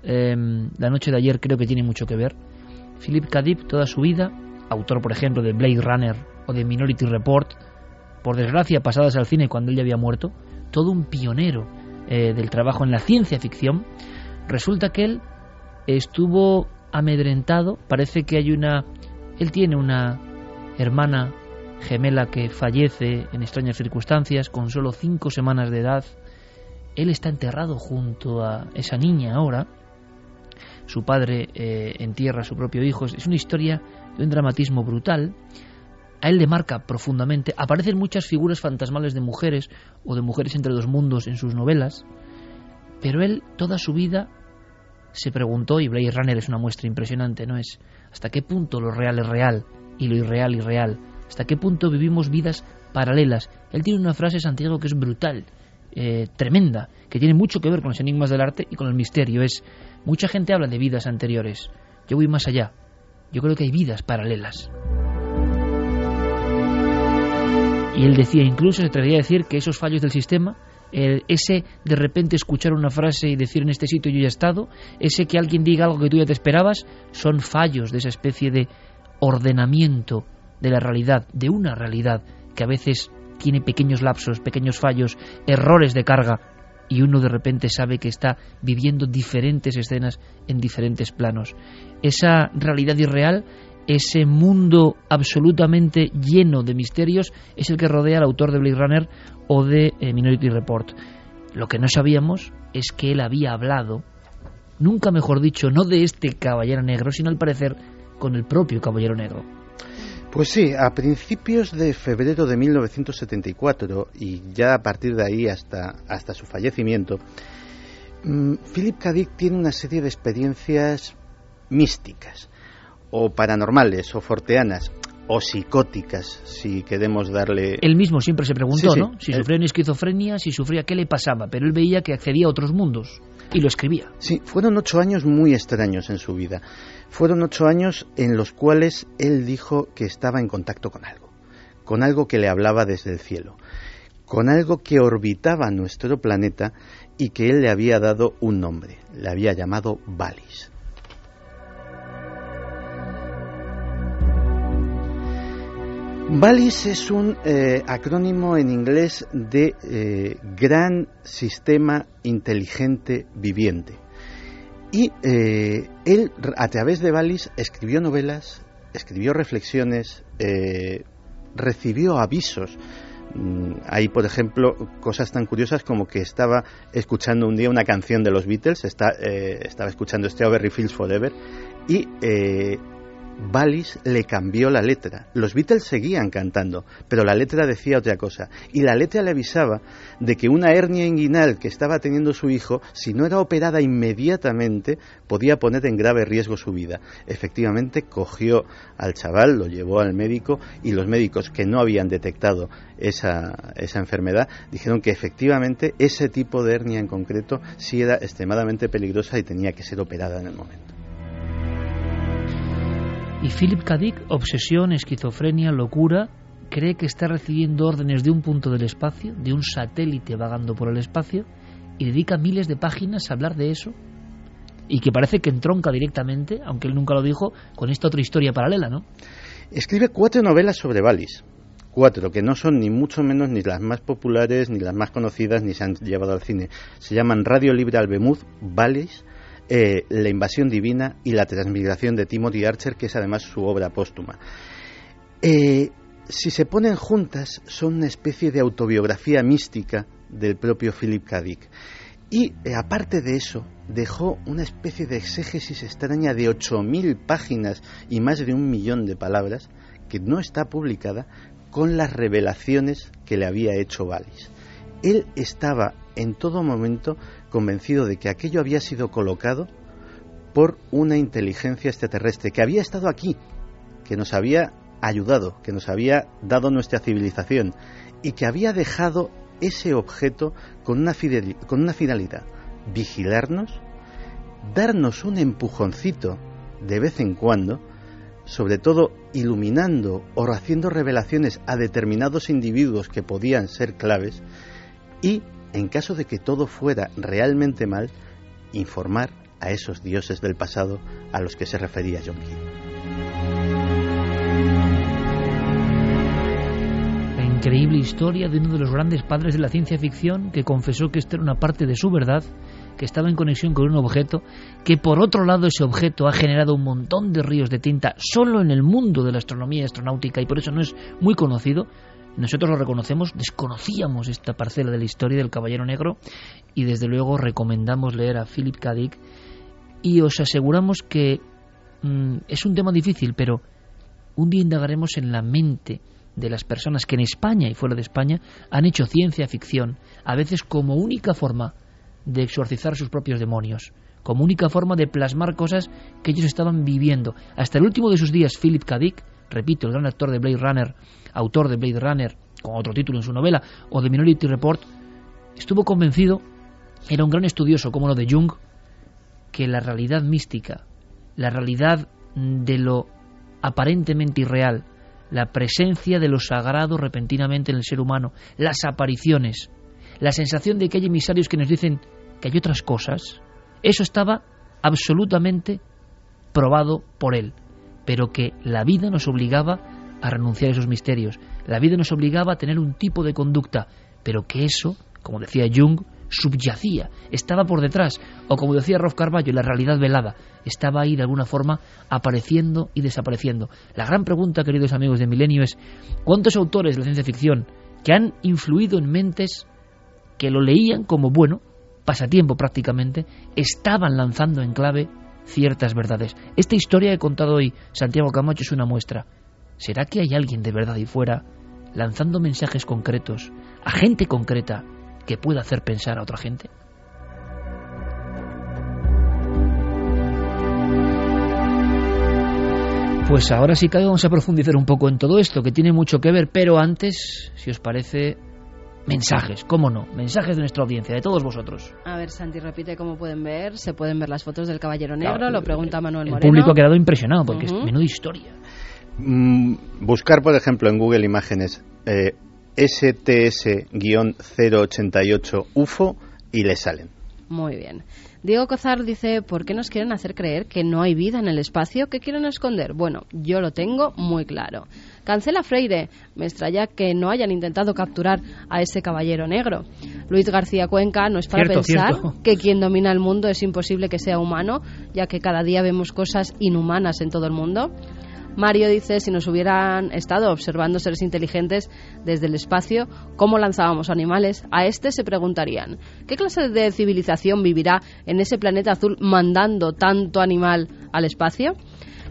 em, la noche de ayer creo que tiene mucho que ver. Philip K. toda su vida, autor por ejemplo de Blade Runner o de Minority Report, por desgracia pasadas al cine cuando él ya había muerto, todo un pionero eh, del trabajo en la ciencia ficción, resulta que él estuvo amedrentado, parece que hay una él tiene una hermana gemela que fallece en extrañas circunstancias con solo cinco semanas de edad. Él está enterrado junto a esa niña ahora. Su padre eh, entierra a su propio hijo. Es una historia de un dramatismo brutal. A él le marca profundamente. Aparecen muchas figuras fantasmales de mujeres o de mujeres entre dos mundos en sus novelas. Pero él, toda su vida, se preguntó, y Blade Runner es una muestra impresionante, ¿no? Es hasta qué punto lo real es real y lo irreal irreal, hasta qué punto vivimos vidas paralelas. Él tiene una frase, Santiago, que es brutal, eh, tremenda, que tiene mucho que ver con los enigmas del arte y con el misterio. Es, mucha gente habla de vidas anteriores, yo voy más allá, yo creo que hay vidas paralelas. Y él decía, incluso se atrevía a decir que esos fallos del sistema ese de repente escuchar una frase y decir en este sitio yo ya he estado, ese que alguien diga algo que tú ya te esperabas, son fallos de esa especie de ordenamiento de la realidad, de una realidad que a veces tiene pequeños lapsos, pequeños fallos, errores de carga, y uno de repente sabe que está viviendo diferentes escenas en diferentes planos. Esa realidad irreal ese mundo absolutamente lleno de misterios es el que rodea al autor de Blade Runner o de eh, Minority Report. Lo que no sabíamos es que él había hablado, nunca mejor dicho, no de este caballero negro, sino al parecer con el propio caballero negro. Pues sí, a principios de febrero de 1974 y ya a partir de ahí hasta, hasta su fallecimiento, mm, Philip K. Dick tiene una serie de experiencias místicas o paranormales o forteanas o psicóticas, si queremos darle... Él mismo siempre se preguntó, ¿no? Si sufría una esquizofrenia, si sufría qué le pasaba, pero él veía que accedía a otros mundos y lo escribía. Sí, fueron ocho años muy extraños en su vida. Fueron ocho años en los cuales él dijo que estaba en contacto con algo, con algo que le hablaba desde el cielo, con algo que orbitaba nuestro planeta y que él le había dado un nombre, le había llamado Valis. VALIS es un eh, acrónimo en inglés de eh, Gran Sistema Inteligente Viviente. Y eh, él, a través de VALIS, escribió novelas, escribió reflexiones, recibió avisos. Mm, hay, por ejemplo, cosas tan curiosas como que estaba escuchando un día una canción de los Beatles, estaba escuchando Strawberry Fields Forever, y Wallis le cambió la letra. Los Beatles seguían cantando, pero la letra decía otra cosa. Y la letra le avisaba de que una hernia inguinal que estaba teniendo su hijo, si no era operada inmediatamente, podía poner en grave riesgo su vida. Efectivamente, cogió al chaval, lo llevó al médico y los médicos que no habían detectado esa, esa enfermedad dijeron que efectivamente ese tipo de hernia en concreto sí era extremadamente peligrosa y tenía que ser operada en el momento. Y Philip K. Obsesión, esquizofrenia, locura, cree que está recibiendo órdenes de un punto del espacio, de un satélite vagando por el espacio, y dedica miles de páginas a hablar de eso, y que parece que entronca directamente, aunque él nunca lo dijo, con esta otra historia paralela, ¿no? Escribe cuatro novelas sobre Valis. Cuatro, que no son ni mucho menos ni las más populares, ni las más conocidas, ni se han llevado al cine. Se llaman Radio Libre Albemuz, Valis, eh, la invasión divina y la transmigración de Timothy Archer, que es además su obra póstuma. Eh, si se ponen juntas, son una especie de autobiografía mística del propio Philip K. Y eh, aparte de eso, dejó una especie de exégesis extraña de 8.000 páginas y más de un millón de palabras, que no está publicada, con las revelaciones que le había hecho Wallis. Él estaba en todo momento convencido de que aquello había sido colocado por una inteligencia extraterrestre que había estado aquí, que nos había ayudado, que nos había dado nuestra civilización y que había dejado ese objeto con una, con una finalidad, vigilarnos, darnos un empujoncito de vez en cuando, sobre todo iluminando o haciendo revelaciones a determinados individuos que podían ser claves, y en caso de que todo fuera realmente mal, informar a esos dioses del pasado a los que se refería John Key. La increíble historia de uno de los grandes padres de la ciencia ficción que confesó que esta era una parte de su verdad, que estaba en conexión con un objeto, que por otro lado ese objeto ha generado un montón de ríos de tinta solo en el mundo de la astronomía astronáutica y por eso no es muy conocido, nosotros lo reconocemos, desconocíamos esta parcela de la historia del Caballero Negro y desde luego recomendamos leer a Philip K. Dick y os aseguramos que mm, es un tema difícil, pero un día indagaremos en la mente de las personas que en España y fuera de España han hecho ciencia ficción, a veces como única forma de exorcizar sus propios demonios, como única forma de plasmar cosas que ellos estaban viviendo. Hasta el último de sus días, Philip K. Dick, repito, el gran actor de Blade Runner, autor de Blade Runner, con otro título en su novela, o de Minority Report, estuvo convencido, era un gran estudioso como lo de Jung, que la realidad mística, la realidad de lo aparentemente irreal, la presencia de lo sagrado repentinamente en el ser humano, las apariciones, la sensación de que hay emisarios que nos dicen que hay otras cosas, eso estaba absolutamente probado por él, pero que la vida nos obligaba a renunciar a esos misterios. La vida nos obligaba a tener un tipo de conducta, pero que eso, como decía Jung, subyacía, estaba por detrás, o como decía Rolf Carballo, la realidad velada, estaba ahí de alguna forma apareciendo y desapareciendo. La gran pregunta, queridos amigos de Milenio, es ¿cuántos autores de la ciencia ficción que han influido en mentes que lo leían como bueno, pasatiempo prácticamente, estaban lanzando en clave ciertas verdades? Esta historia que he contado hoy, Santiago Camacho, es una muestra. ¿Será que hay alguien de verdad ahí fuera lanzando mensajes concretos a gente concreta que pueda hacer pensar a otra gente? Pues ahora sí que vamos a profundizar un poco en todo esto, que tiene mucho que ver, pero antes, si os parece, mensajes, cómo no, mensajes de nuestra audiencia, de todos vosotros. A ver, Santi, repite cómo pueden ver, se pueden ver las fotos del Caballero Negro, lo pregunta Manuel Moreno. El público ha quedado impresionado, porque es menuda historia. Mm, buscar, por ejemplo, en Google Imágenes eh, STS-088 UFO y le salen. Muy bien. Diego Cozar dice, ¿por qué nos quieren hacer creer que no hay vida en el espacio? ¿Qué quieren esconder? Bueno, yo lo tengo muy claro. Cancela Freire. Me extraña que no hayan intentado capturar a ese caballero negro. Luis García Cuenca no es para Cierto, pensar cierto. que quien domina el mundo es imposible que sea humano, ya que cada día vemos cosas inhumanas en todo el mundo. Mario dice, si nos hubieran estado observando seres inteligentes desde el espacio, ¿cómo lanzábamos animales? A este se preguntarían, ¿qué clase de civilización vivirá en ese planeta azul mandando tanto animal al espacio?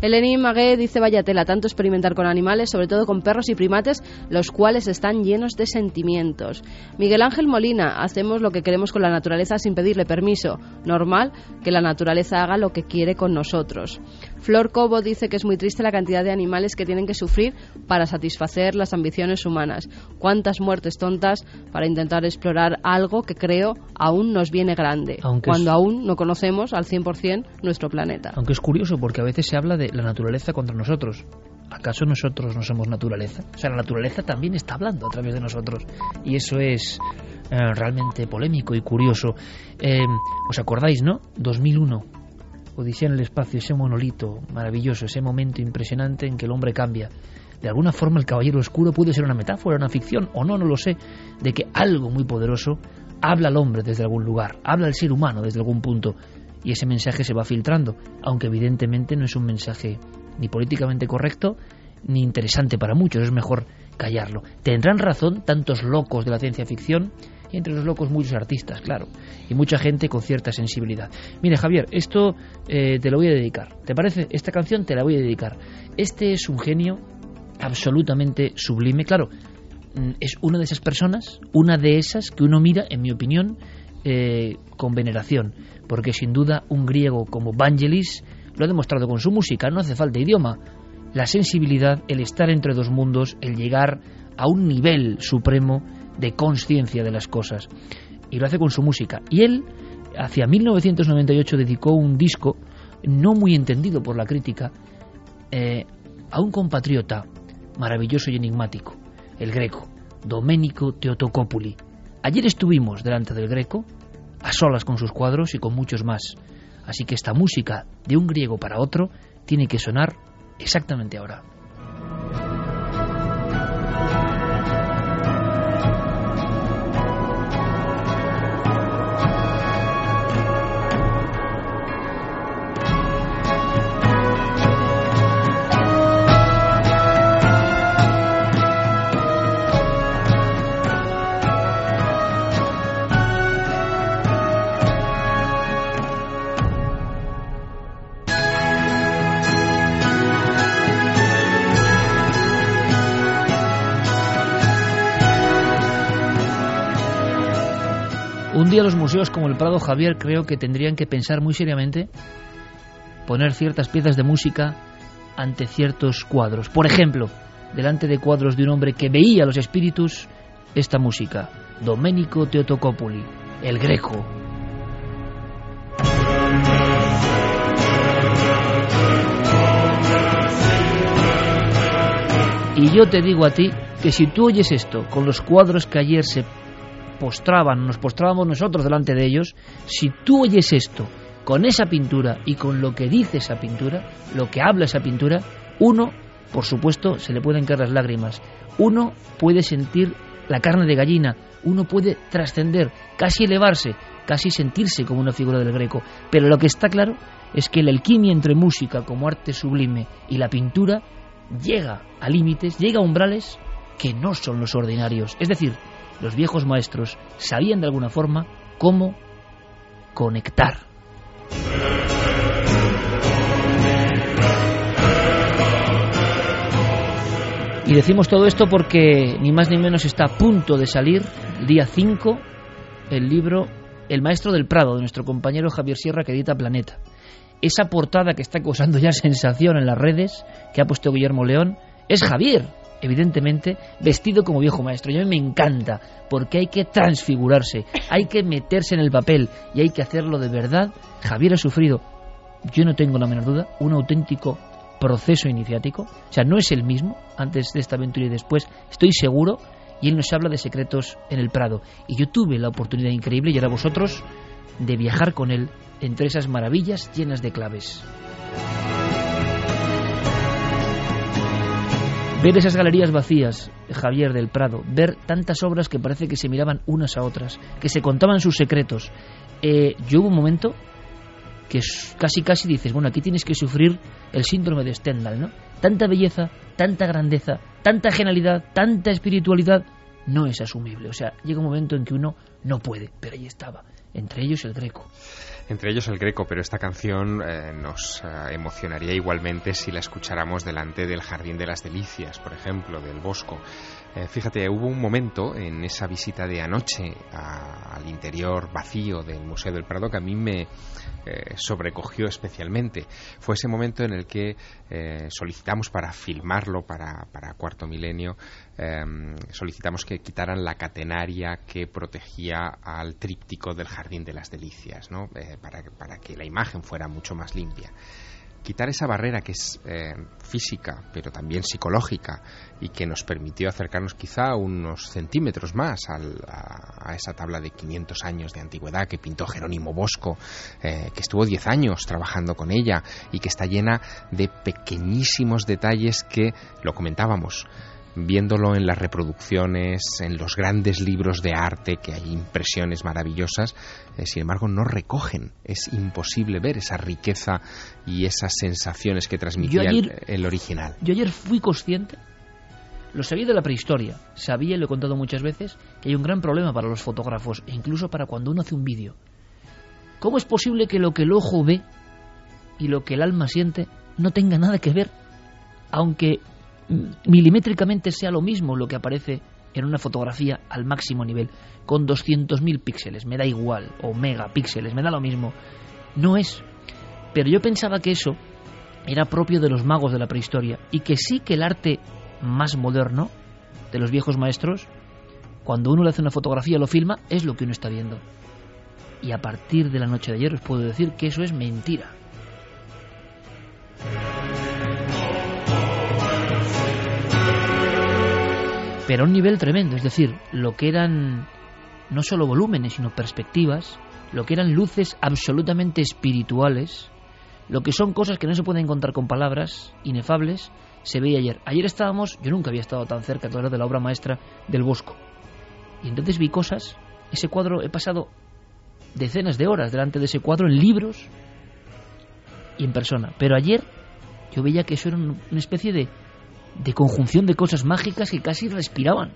Eleni Magué dice, vaya tela, tanto experimentar con animales, sobre todo con perros y primates, los cuales están llenos de sentimientos. Miguel Ángel Molina, hacemos lo que queremos con la naturaleza sin pedirle permiso. Normal que la naturaleza haga lo que quiere con nosotros. Flor Cobo dice que es muy triste la cantidad de animales que tienen que sufrir para satisfacer las ambiciones humanas. Cuántas muertes tontas para intentar explorar algo que creo aún nos viene grande, Aunque cuando es- aún no conocemos al 100% nuestro planeta. Aunque es curioso porque a veces se habla de la naturaleza contra nosotros. ¿Acaso nosotros no somos naturaleza? O sea, la naturaleza también está hablando a través de nosotros. Y eso es eh, realmente polémico y curioso. Eh, ¿Os acordáis, no? 2001. Odisea en el espacio, ese monolito maravilloso, ese momento impresionante en que el hombre cambia. De alguna forma el caballero oscuro puede ser una metáfora, una ficción, o no, no lo sé, de que algo muy poderoso habla al hombre desde algún lugar, habla al ser humano desde algún punto, y ese mensaje se va filtrando, aunque evidentemente no es un mensaje ni políticamente correcto ni interesante para muchos, es mejor callarlo. Tendrán razón tantos locos de la ciencia ficción entre los locos muchos artistas, claro, y mucha gente con cierta sensibilidad. Mire, Javier, esto eh, te lo voy a dedicar. ¿Te parece? Esta canción te la voy a dedicar. Este es un genio absolutamente sublime, claro. mm, Es una de esas personas, una de esas que uno mira, en mi opinión, eh, con veneración, porque sin duda un griego como Vangelis lo ha demostrado con su música, no hace falta idioma, la sensibilidad, el estar entre dos mundos, el llegar a un nivel supremo de conciencia de las cosas. Y lo hace con su música. Y él, hacia 1998, dedicó un disco no muy entendido por la crítica eh, a un compatriota maravilloso y enigmático, el greco, Domenico Teotocopuli. Ayer estuvimos delante del greco, a solas con sus cuadros y con muchos más. Así que esta música de un griego para otro tiene que sonar exactamente ahora. Un día los museos como el Prado Javier creo que tendrían que pensar muy seriamente poner ciertas piezas de música ante ciertos cuadros. Por ejemplo, delante de cuadros de un hombre que veía los espíritus, esta música, Domenico Teotocopuli, el greco. Y yo te digo a ti que si tú oyes esto con los cuadros que ayer se postraban, nos postrábamos nosotros delante de ellos, si tú oyes esto con esa pintura y con lo que dice esa pintura, lo que habla esa pintura, uno, por supuesto, se le pueden caer las lágrimas, uno puede sentir la carne de gallina, uno puede trascender, casi elevarse, casi sentirse como una figura del greco, pero lo que está claro es que la alquimia entre música como arte sublime y la pintura llega a límites, llega a umbrales que no son los ordinarios. Es decir, los viejos maestros sabían de alguna forma cómo conectar. Y decimos todo esto porque ni más ni menos está a punto de salir, el día 5, el libro El Maestro del Prado, de nuestro compañero Javier Sierra, que edita Planeta. Esa portada que está causando ya sensación en las redes, que ha puesto Guillermo León, es Javier, evidentemente, vestido como viejo maestro. Y a mí me encanta, porque hay que transfigurarse, hay que meterse en el papel y hay que hacerlo de verdad. Javier ha sufrido, yo no tengo la menor duda, un auténtico proceso iniciático. O sea, no es el mismo antes de esta aventura y después, estoy seguro. Y él nos habla de secretos en el Prado. Y yo tuve la oportunidad increíble, y ahora vosotros de viajar con él entre esas maravillas llenas de claves. Ver esas galerías vacías, Javier del Prado, ver tantas obras que parece que se miraban unas a otras, que se contaban sus secretos. Eh, yo hubo un momento que casi casi dices, bueno, aquí tienes que sufrir el síndrome de Stendhal, ¿no? Tanta belleza, tanta grandeza, tanta genialidad, tanta espiritualidad, no es asumible. O sea, llega un momento en que uno no puede, pero ahí estaba, entre ellos el greco entre ellos el greco, pero esta canción eh, nos eh, emocionaría igualmente si la escucháramos delante del Jardín de las Delicias, por ejemplo, del Bosco. Eh, fíjate, hubo un momento en esa visita de anoche al interior vacío del Museo del Prado que a mí me sobrecogió especialmente. Fue ese momento en el que solicitamos para filmarlo para, para Cuarto Milenio Em, solicitamos que quitaran la catenaria que protegía al tríptico del Jardín de las Delicias, ¿no? Eh, para, para, que la imagen fuera mucho más limpia. Quitar esa barrera que es eh, física, pero también psicológica, y que nos permitió acercarnos quizá unos centímetros más a, esa tabla de 500 años de antigüedad que pintó Jerónimo Bosco, eh, que estuvo 10 años trabajando con ella y que está llena de pequeñísimos detalles que, lo comentábamos, viéndolo en las reproducciones, en los grandes libros de arte, que hay impresiones maravillosas, eh, sin embargo no recogen. Es imposible ver esa riqueza y esas sensaciones que transmitía el, original. Yo ayer fui consciente, lo sabía de la prehistoria, sabía, y lo he contado muchas veces, que hay un gran problema para los fotógrafos, e incluso para cuando uno hace un vídeo. ¿Cómo es posible que lo que el ojo ve y lo que el alma siente no tenga nada que ver? Aunque milimétricamente sea lo mismo lo que aparece en una fotografía al máximo nivel, con 200.000 píxeles, me da igual, o megapíxeles, me da lo mismo. No es. Pero yo pensaba que eso era propio de los magos de la prehistoria y que sí que el arte más moderno de los viejos maestros, cuando uno le hace una fotografía, lo filma, es lo que uno está viendo. Y a partir de la noche de ayer os puedo decir que eso es mentira. Pero a un nivel tremendo, es decir, lo que eran no solo volúmenes, sino perspectivas, lo que eran luces absolutamente espirituales, lo que son cosas que no se pueden encontrar con palabras, inefables, se veía ayer. Ayer estábamos, yo nunca había estado tan cerca todavía de la obra maestra del Bosco. Y entonces vi cosas, ese cuadro, he pasado decenas de horas delante de ese cuadro en libros y en persona. Pero ayer yo veía que eso era una especie de, de conjunción de cosas mágicas que casi respiraban.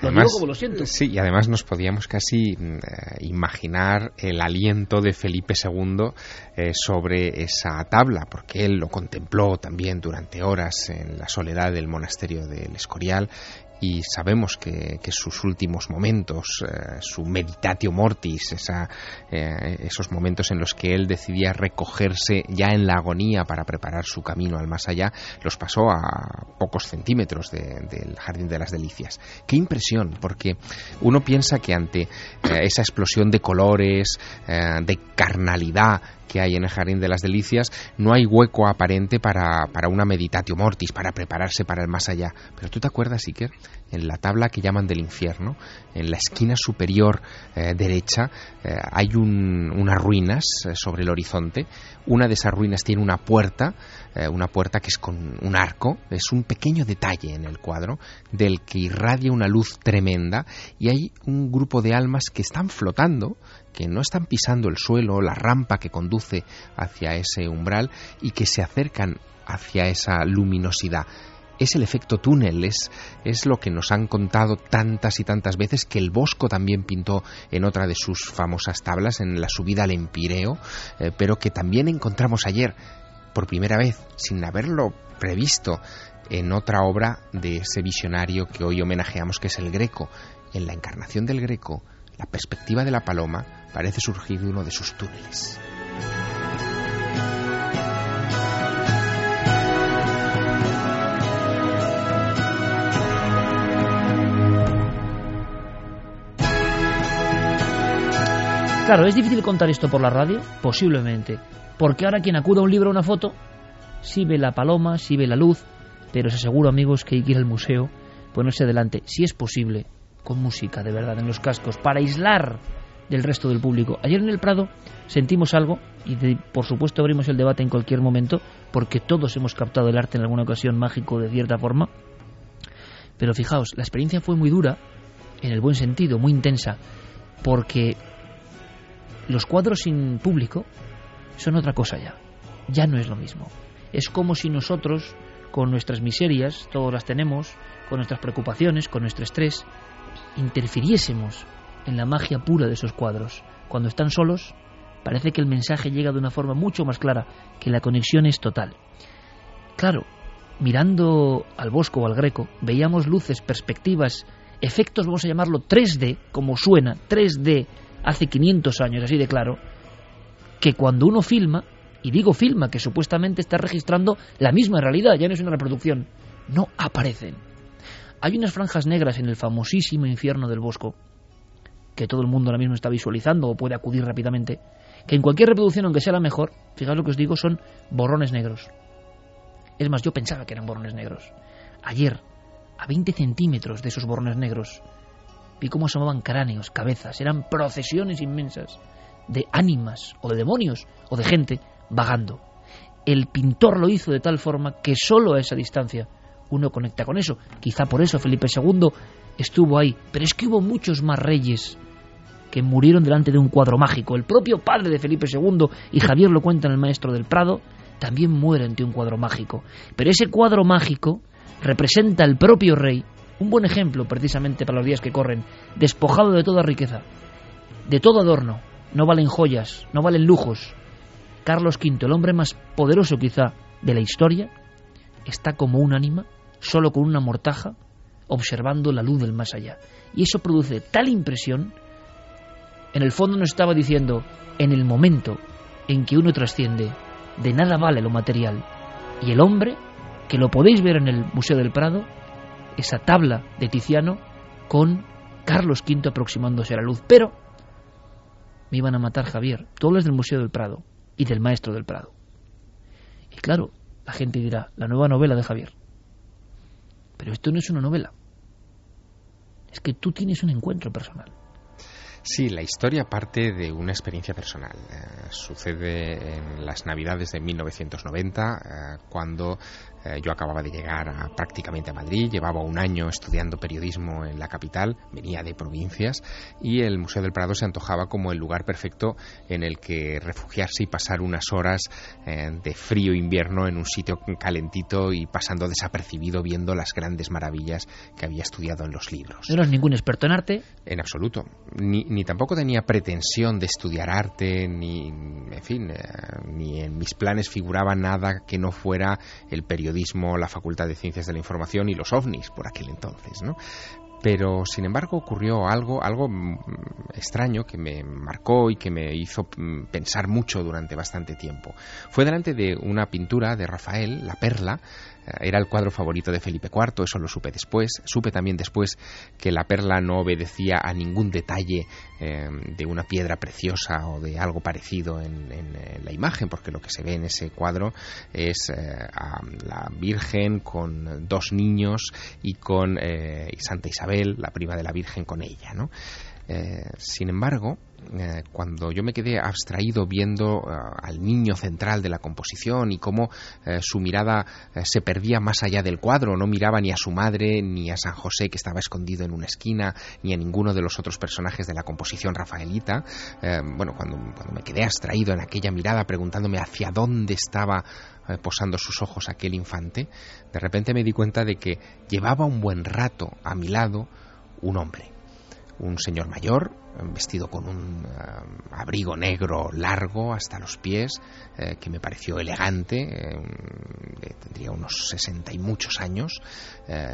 Lo además, como lo siento. Sí, y además nos podíamos casi mm, eh, imaginar el aliento de Felipe II eh, sobre esa tabla, porque él lo contempló también durante horas en la soledad del monasterio del Escorial y sabemos que, sus últimos momentos, eh, su meditatio mortis, esa, eh, esos momentos en los que él decidía recogerse ya en la agonía para preparar su camino al más allá, los pasó a pocos centímetros del Jardín de las Delicias. Qué impresión, porque uno piensa que ante eh, esa explosión de colores, de carnalidad, que hay en el Jardín de las Delicias, no hay hueco aparente para, para una meditatio mortis, para prepararse para el más allá. Pero tú te acuerdas, Iker, en la tabla que llaman del infierno, en la esquina superior eh, derecha, eh, hay unas ruinas eh, sobre el horizonte. Una de esas ruinas tiene una puerta, una puerta que es con un arco, es un pequeño detalle en el cuadro, del que irradia una luz tremenda, y hay un grupo de almas que están flotando que no están pisando el suelo, la rampa que conduce hacia ese umbral y que se acercan hacia esa luminosidad. Es el efecto túnel, es, es lo que nos han contado tantas y tantas veces que el Bosco también pintó en otra de sus famosas tablas, en la subida al Empireo, eh, pero que también encontramos ayer, por primera vez, sin haberlo previsto, en otra obra de ese visionario que hoy homenajeamos, que es el Greco. En la encarnación del Greco, la perspectiva de la paloma parece surgir de uno de sus túneles. Claro, es difícil contar esto por la radio, posiblemente, porque ahora quien acuda a un libro o una foto, sí ve la paloma, sí ve la luz, pero os aseguro, amigos, que hay que ir al museo, ponerse delante, si es posible, con música de verdad en los cascos, para aislar del resto del público. Ayer en el Prado sentimos algo y por supuesto abrimos el debate en cualquier momento porque todos hemos captado el arte en alguna ocasión mágico de cierta forma. Pero fijaos, la experiencia fue muy dura, en el buen sentido, muy intensa, porque los cuadros sin público son otra cosa ya. Ya no es lo mismo. Es como si nosotros, con nuestras miserias, todos las tenemos, con nuestras preocupaciones, con nuestro estrés, interfiriésemos en la magia pura de esos cuadros. Cuando están solos, parece que el mensaje llega de una forma mucho más clara, que la conexión es total. Claro, mirando al Bosco o al Greco, veíamos luces, perspectivas, efectos, vamos a llamarlo 3D, como suena, 3D, hace 500 años, así de claro, que cuando uno filma, y digo filma, que supuestamente está registrando la misma realidad, ya no es una reproducción, no aparecen. Hay unas franjas negras en el famosísimo infierno del Bosco, que todo el mundo ahora mismo está visualizando o puede acudir rápidamente, que en cualquier reproducción, aunque sea la mejor, fijaos lo que os digo, son borrones negros. Es más, yo pensaba que eran borrones negros. Ayer, a 20 centímetros de esos borrones negros, vi cómo asomaban cráneos, cabezas, eran procesiones inmensas de ánimas o de demonios o de gente vagando. El pintor lo hizo de tal forma que solo a esa distancia uno conecta con eso. Quizá por eso Felipe II estuvo ahí. Pero es que hubo muchos más reyes que murieron delante de un cuadro mágico. El propio padre de Felipe II, y Javier lo cuenta en El Maestro del Prado, también muere ante un cuadro mágico. Pero ese cuadro mágico representa al propio rey, un buen ejemplo precisamente para los días que corren, despojado de toda riqueza, de todo adorno, no valen joyas, no valen lujos. Carlos V, el hombre más poderoso quizá de la historia, está como un ánima, solo con una mortaja, observando la luz del más allá. Y eso produce tal impresión, en el fondo nos estaba diciendo, en el momento en que uno trasciende, de nada vale lo material. Y el hombre, que lo podéis ver en el Museo del Prado, esa tabla de Tiziano con Carlos V aproximándose a la luz. Pero me iban a matar Javier. Todo es del Museo del Prado y del Maestro del Prado. Y claro, la gente dirá, la nueva novela de Javier. Pero esto no es una novela. Es que tú tienes un encuentro personal. Sí, la historia parte de una experiencia personal. Eh, sucede en las Navidades de 1990, eh, cuando eh, yo acababa de llegar prácticamente a Madrid, llevaba un año estudiando periodismo en la capital, venía de provincias y el Museo del Prado se antojaba como el lugar perfecto en el que refugiarse y pasar unas horas eh, de frío invierno en un sitio calentito y pasando desapercibido viendo las grandes maravillas que había estudiado en los libros. ¿No eras ningún experto en arte? En absoluto. Ni, ni tampoco tenía pretensión de estudiar arte, ni, en fin, eh, ni en mis planes figuraba nada que no fuera el periodismo la Facultad de Ciencias de la Información y los ovnis por aquel entonces, ¿no? Pero, sin embargo, ocurrió algo, algo mm, extraño que me marcó y que me hizo mm, pensar mucho durante bastante tiempo. Fue delante de una pintura de Rafael, La Perla, era el cuadro favorito de Felipe IV, eso lo supe después. Supe también después que la perla no obedecía a ningún detalle eh, de una piedra preciosa o de algo parecido en, la imagen, porque lo que se ve en ese cuadro es eh, a la Virgen con dos niños y con Santa Isabel, la prima de la Virgen, con ella. ¿no? sin embargo, eh, cuando yo me quedé abstraído viendo eh, al niño central de la composición y cómo eh, su mirada se perdía más allá del cuadro, no miraba ni a su madre, ni a San José que estaba escondido en una esquina, ni a ninguno de los otros personajes de la composición rafaelita, bueno, cuando, cuando, me quedé abstraído en aquella mirada preguntándome hacia dónde estaba posando sus ojos aquel infante, de repente me di cuenta de que llevaba un buen rato a mi lado un hombre un señor mayor, vestido con un eh, abrigo negro largo hasta los pies, eh, que me pareció elegante, eh, tendría unos sesenta y muchos años,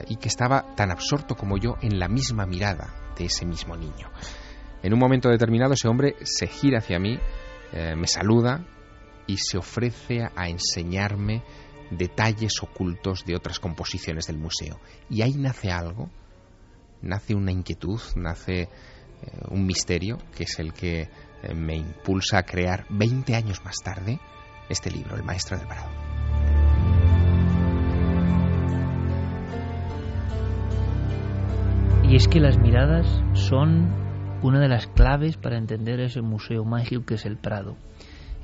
y que estaba tan absorto como yo en la misma mirada de ese mismo niño. En un momento determinado ese hombre se gira hacia mí, me saluda y se ofrece a enseñarme detalles ocultos de otras composiciones del museo. Y ahí nace algo nace una inquietud, nace un misterio que es el que eh, me impulsa a crear 20 años más tarde este libro, El Maestro del Prado. Y es que las miradas son una de las claves para entender ese museo mágico que es el Prado.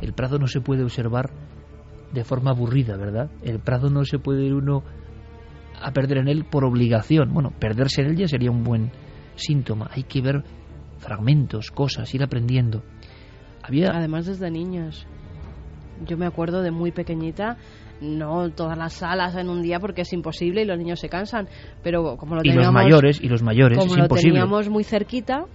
El Prado no se puede observar de forma aburrida, ¿verdad? El Prado no se puede ir uno a perder en él por obligación. Bueno, perderse en él ya sería un buen síntoma. Hay que ver fragmentos, cosas, ir aprendiendo. Había Además desde niños. Yo me acuerdo de muy pequeñita, no todas las salas en un día porque es imposible y los niños se cansan, pero como lo y teníamos los mayores y los mayores como es lo imposible. teníamos muy cerquita,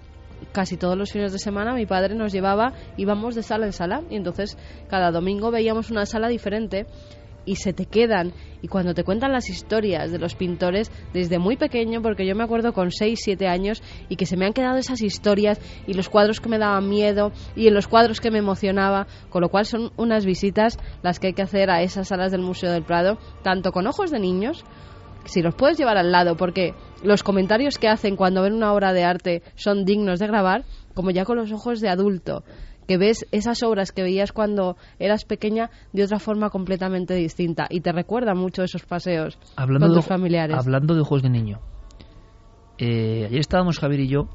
casi todos los fines de semana mi padre nos llevaba, íbamos de sala en sala y entonces cada domingo veíamos una sala diferente y se te quedan. Y cuando te cuentan las historias de los pintores desde muy pequeño porque yo me acuerdo con 6, 7 años y que se me han quedado esas historias y los cuadros que me daban miedo y en los cuadros que me emocionaba con lo cual son unas visitas las que hay que hacer a esas salas del Museo del Prado tanto con ojos de niños si los puedes llevar al lado, porque los comentarios que hacen cuando ven una obra de arte son dignos de grabar, como ya con los ojos de adulto, que ves esas obras que veías cuando eras pequeña de otra forma completamente distinta y te recuerda mucho esos paseos hablando con de, tus familiares. Hablando de ojos de niño. Eh, ayer estábamos Javier y yo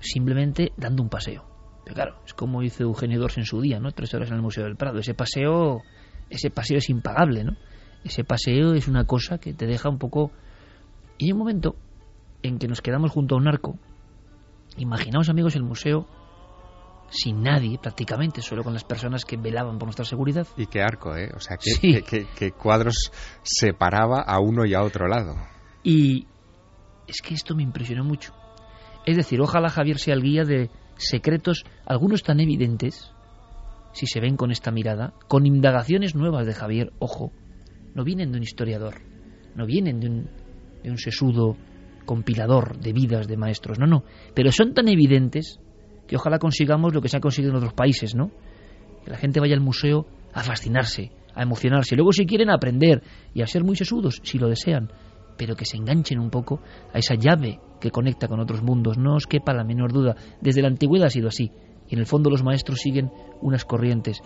simplemente dando un paseo. Pero claro, es como hizo Eugenio Dors en su día, ¿no? Tres horas en el Museo del Prado. Ese paseo, ese paseo es impagable, ¿no? Ese paseo es una cosa que te deja un poco... Y hay un momento en que nos quedamos junto a un arco. Imaginaos, amigos, el museo sin nadie prácticamente, solo con las personas que velaban por nuestra seguridad. Y qué arco, ¿eh? O sea, qué, Sí. qué- qué- qué cuadros separaba a uno y a otro lado. Y es que esto me impresionó mucho. Es decir, ojalá Javier sea el guía de secretos, algunos tan evidentes, si se ven con esta mirada, con indagaciones nuevas de Javier, ojo, no vienen de un historiador, no vienen de un, de un sesudo compilador de vidas de maestros, no, no, pero son tan evidentes que ojalá consigamos lo que se ha conseguido en otros países, ¿no? Que la gente vaya al museo a fascinarse, a emocionarse, luego si quieren a aprender y a ser muy sesudos, si lo desean, pero que se enganchen un poco a esa llave que conecta con otros mundos, no os quepa la menor duda, desde la antigüedad ha sido así, y en el fondo los maestros siguen unas corrientes.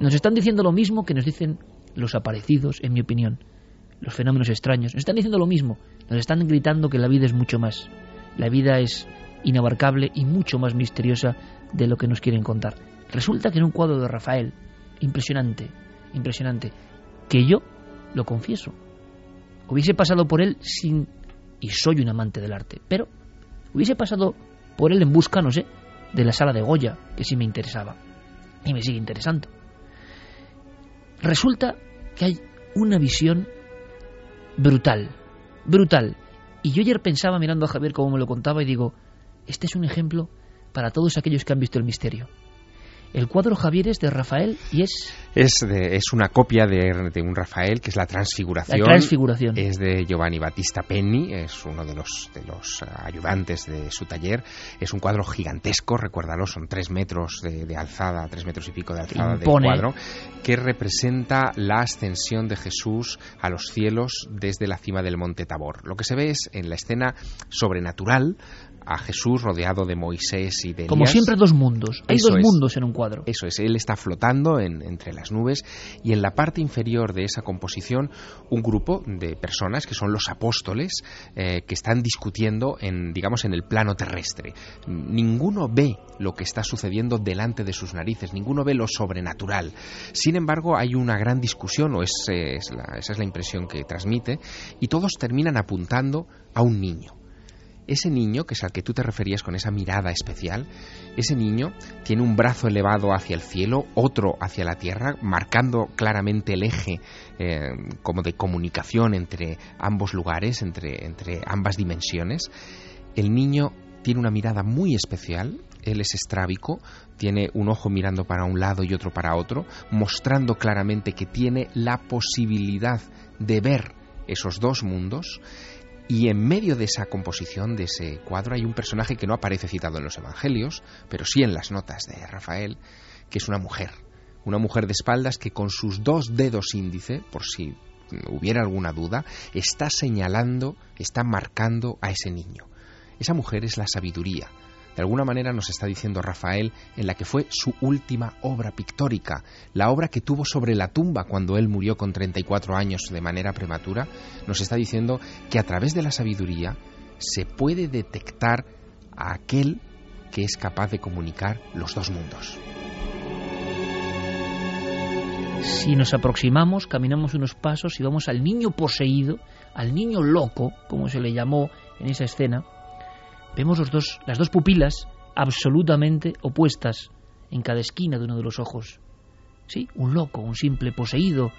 Nos están diciendo lo mismo que nos dicen los aparecidos, en mi opinión, los fenómenos extraños, nos están diciendo lo mismo, nos están gritando que la vida es mucho más, la vida es inabarcable y mucho más misteriosa de lo que nos quieren contar. Resulta que en un cuadro de Rafael, impresionante, impresionante, que yo lo confieso, hubiese pasado por él sin... y soy un amante del arte, pero hubiese pasado por él en busca, no sé, de la sala de Goya, que sí me interesaba, y me sigue interesando. Resulta que hay una visión brutal, brutal. Y yo ayer pensaba mirando a Javier cómo me lo contaba y digo, este es un ejemplo para todos aquellos que han visto el misterio. El cuadro Javier es de Rafael y es Es, de- es una copia de, de un Rafael, que es la Transfiguración. la transfiguración. Es de Giovanni Battista Penni, es uno de los, de los eh, ayudantes de su taller. Es un cuadro gigantesco, recuérdalo, son tres metros de, de alzada, tres metros y pico de alzada Impone. del cuadro, que representa la ascensión de Jesús a los cielos desde la cima del monte Tabor. Lo que se ve es en la escena sobrenatural a Jesús rodeado de Moisés y de Como siempre dos mundos. Hay Eso dos es. mundos en un cuadro. Eso es, él está flotando en- entre las nubes y en la parte inferior de esa composición un grupo de personas que son los apóstoles eh, que están discutiendo en, digamos, en el plano terrestre. Ninguno ve lo que está sucediendo delante de sus narices, ninguno ve lo sobrenatural. Sin embargo, hay una gran discusión, o es, es la- esa es la impresión que transmite, y todos terminan apuntando a un niño. Ese niño, que es al que tú te referías con esa mirada especial, ese niño tiene un brazo elevado hacia el cielo, otro hacia la tierra, marcando claramente el eje eh, como de comunicación entre ambos lugares, entre, entre ambas dimensiones. El niño tiene una mirada muy especial, él es estrábico, tiene un ojo mirando para un lado y otro para otro, mostrando claramente que tiene la posibilidad de ver esos dos mundos y en medio de esa composición, de ese cuadro, hay un personaje que no aparece citado en los Evangelios, pero sí en las notas de Rafael, que es una mujer. Una mujer de espaldas que con sus dos dedos índice, por si hubiera alguna duda, está señalando, está marcando a ese niño. Esa mujer es la sabiduría. De alguna manera nos está diciendo Rafael en la que fue su última obra pictórica, la obra que tuvo sobre la tumba cuando él murió con 34 años de manera prematura, nos está diciendo que a través de la sabiduría se puede detectar a aquel que es capaz de comunicar los dos mundos. Si nos aproximamos, caminamos unos pasos y vamos al niño poseído, al niño loco, como se le llamó en esa escena, vemos los dos, las dos pupilas absolutamente opuestas en cada esquina de uno de los ojos. Sí, un loco, un simple poseído,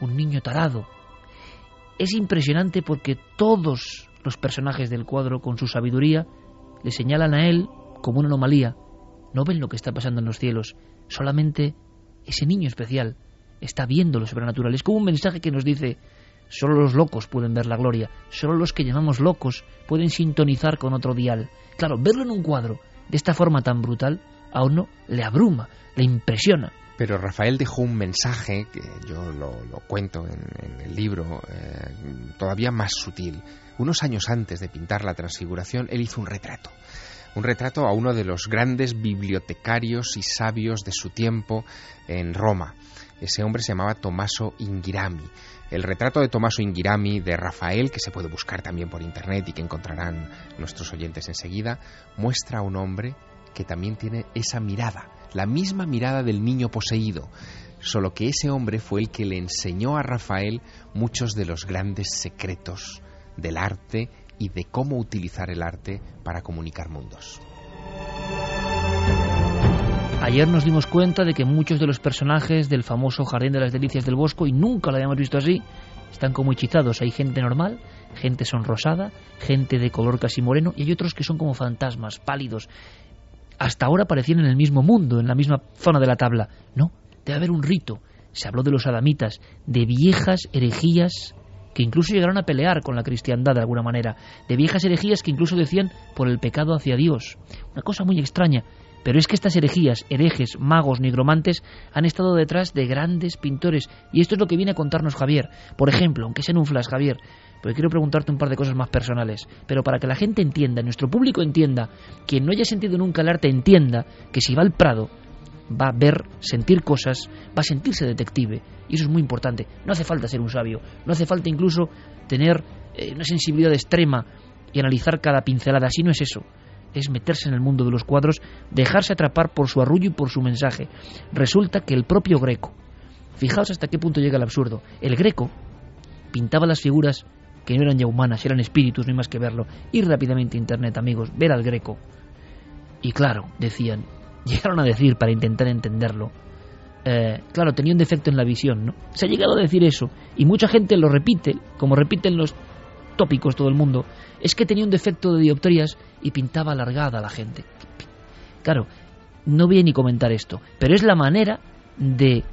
un niño tarado. Es impresionante porque todos los personajes del cuadro, con su sabiduría, le señalan a él como una anomalía. No ven lo que está pasando en los cielos, solamente ese niño especial está viendo lo sobrenatural. Es como un mensaje que nos dice, solo los locos pueden ver la gloria, solo los que llamamos locos pueden sintonizar con otro dial. Claro, verlo en un cuadro de esta forma tan brutal a uno le abruma, le impresiona. Pero Rafael dejó un mensaje, que yo lo, cuento en, el libro, eh, todavía más sutil. Unos años antes de pintar la transfiguración, él hizo un retrato. Un retrato a uno de los grandes bibliotecarios y sabios de su tiempo en Roma. Ese hombre se llamaba Tommaso Ingirami. El retrato de Tommaso Ingirami de Rafael, que se puede buscar también por internet y que encontrarán nuestros oyentes enseguida, muestra a un hombre que también tiene esa mirada, la misma mirada del niño poseído, solo que ese hombre fue el que le enseñó a Rafael muchos de los grandes secretos del arte y de cómo utilizar el arte para comunicar mundos. Ayer nos dimos cuenta de que muchos de los personajes del famoso Jardín de las Delicias del Bosco, y nunca lo habíamos visto así, están como hechizados. Hay gente normal, gente sonrosada, gente de color casi moreno, y hay otros que son como fantasmas, pálidos. Hasta ahora parecían en el mismo mundo, en la misma zona de la tabla. No, debe haber un rito. Se habló de los adamitas, de viejas herejías que incluso llegaron a pelear con la cristiandad de alguna manera, de viejas herejías que incluso decían por el pecado hacia Dios. Una cosa muy extraña. Pero es que estas herejías, herejes, magos, nigromantes, han estado detrás de grandes pintores. Y esto es lo que viene a contarnos Javier. Por ejemplo, aunque sea en un flash, Javier, porque quiero preguntarte un par de cosas más personales. Pero para que la gente entienda, nuestro público entienda, quien no haya sentido nunca el arte entienda que si va al Prado va a ver, sentir cosas, va a sentirse detective. Y eso es muy importante. No hace falta ser un sabio, no hace falta incluso tener eh, una sensibilidad extrema y analizar cada pincelada. Así no es eso es meterse en el mundo de los cuadros, dejarse atrapar por su arrullo y por su mensaje. Resulta que el propio Greco, fijaos hasta qué punto llega el absurdo, el Greco pintaba las figuras que no eran ya humanas, eran espíritus, no hay más que verlo. Ir rápidamente a internet, amigos, ver al Greco. Y claro, decían, [laughs] llegaron a decir para intentar entenderlo, eh, claro, tenía un defecto en la visión, ¿no? Se ha llegado a decir eso, y mucha gente lo repite, como repiten los tópicos todo el mundo, es que tenía un defecto de dioptrías y pintaba alargada a la gente. Claro, no voy a ni comentar esto, pero es la manera de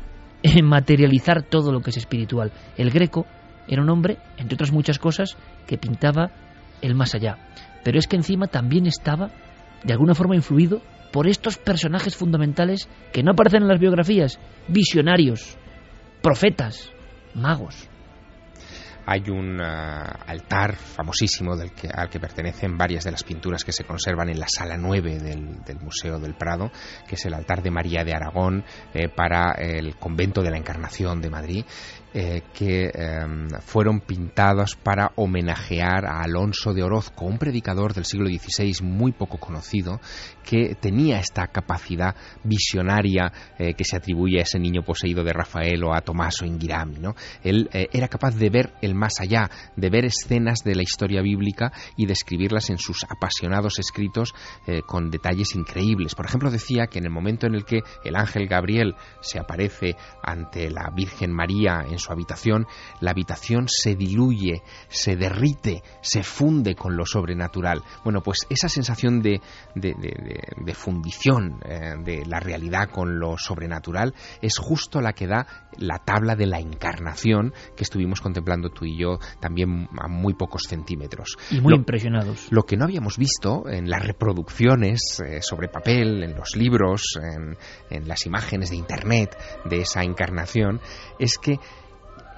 materializar todo lo que es espiritual. El greco era un hombre, entre otras muchas cosas, que pintaba el más allá. Pero es que encima también estaba, de alguna forma, influido por estos personajes fundamentales que no aparecen en las biografías, visionarios, profetas, magos hay un ah, altar famosísimo al que pertenecen varias de las pinturas que se conservan en la sala 9 del, Museo del Prado, que es el altar de María de Aragón eh, para el convento de la Encarnación de Madrid. Eh, que em, fueron pintados para homenajear a Alonso de Orozco, un predicador del siglo XVI muy poco conocido, que tenía esta capacidad visionaria eh, que se atribuye a ese niño poseído de Rafael o a Tomaso Ingirami. ¿no? Él eh, era capaz de ver el más allá, de ver escenas de la historia bíblica y de escribirlas en sus apasionados escritos con detalles increíbles. Por ejemplo, decía que en el momento en el que el ángel Gabriel se aparece ante la Virgen María en su habitación, la habitación se diluye, se derrite, se funde con lo sobrenatural. Bueno, pues esa sensación de, de, fundición eh, de la realidad con lo sobrenatural es justo la que da la tabla de la encarnación que estuvimos contemplando tú y yo también a muy pocos centímetros. Y muy impresionados. Lo que no habíamos visto en las reproducciones eh, sobre papel, en los libros, en, en las imágenes de Internet de esa encarnación, es que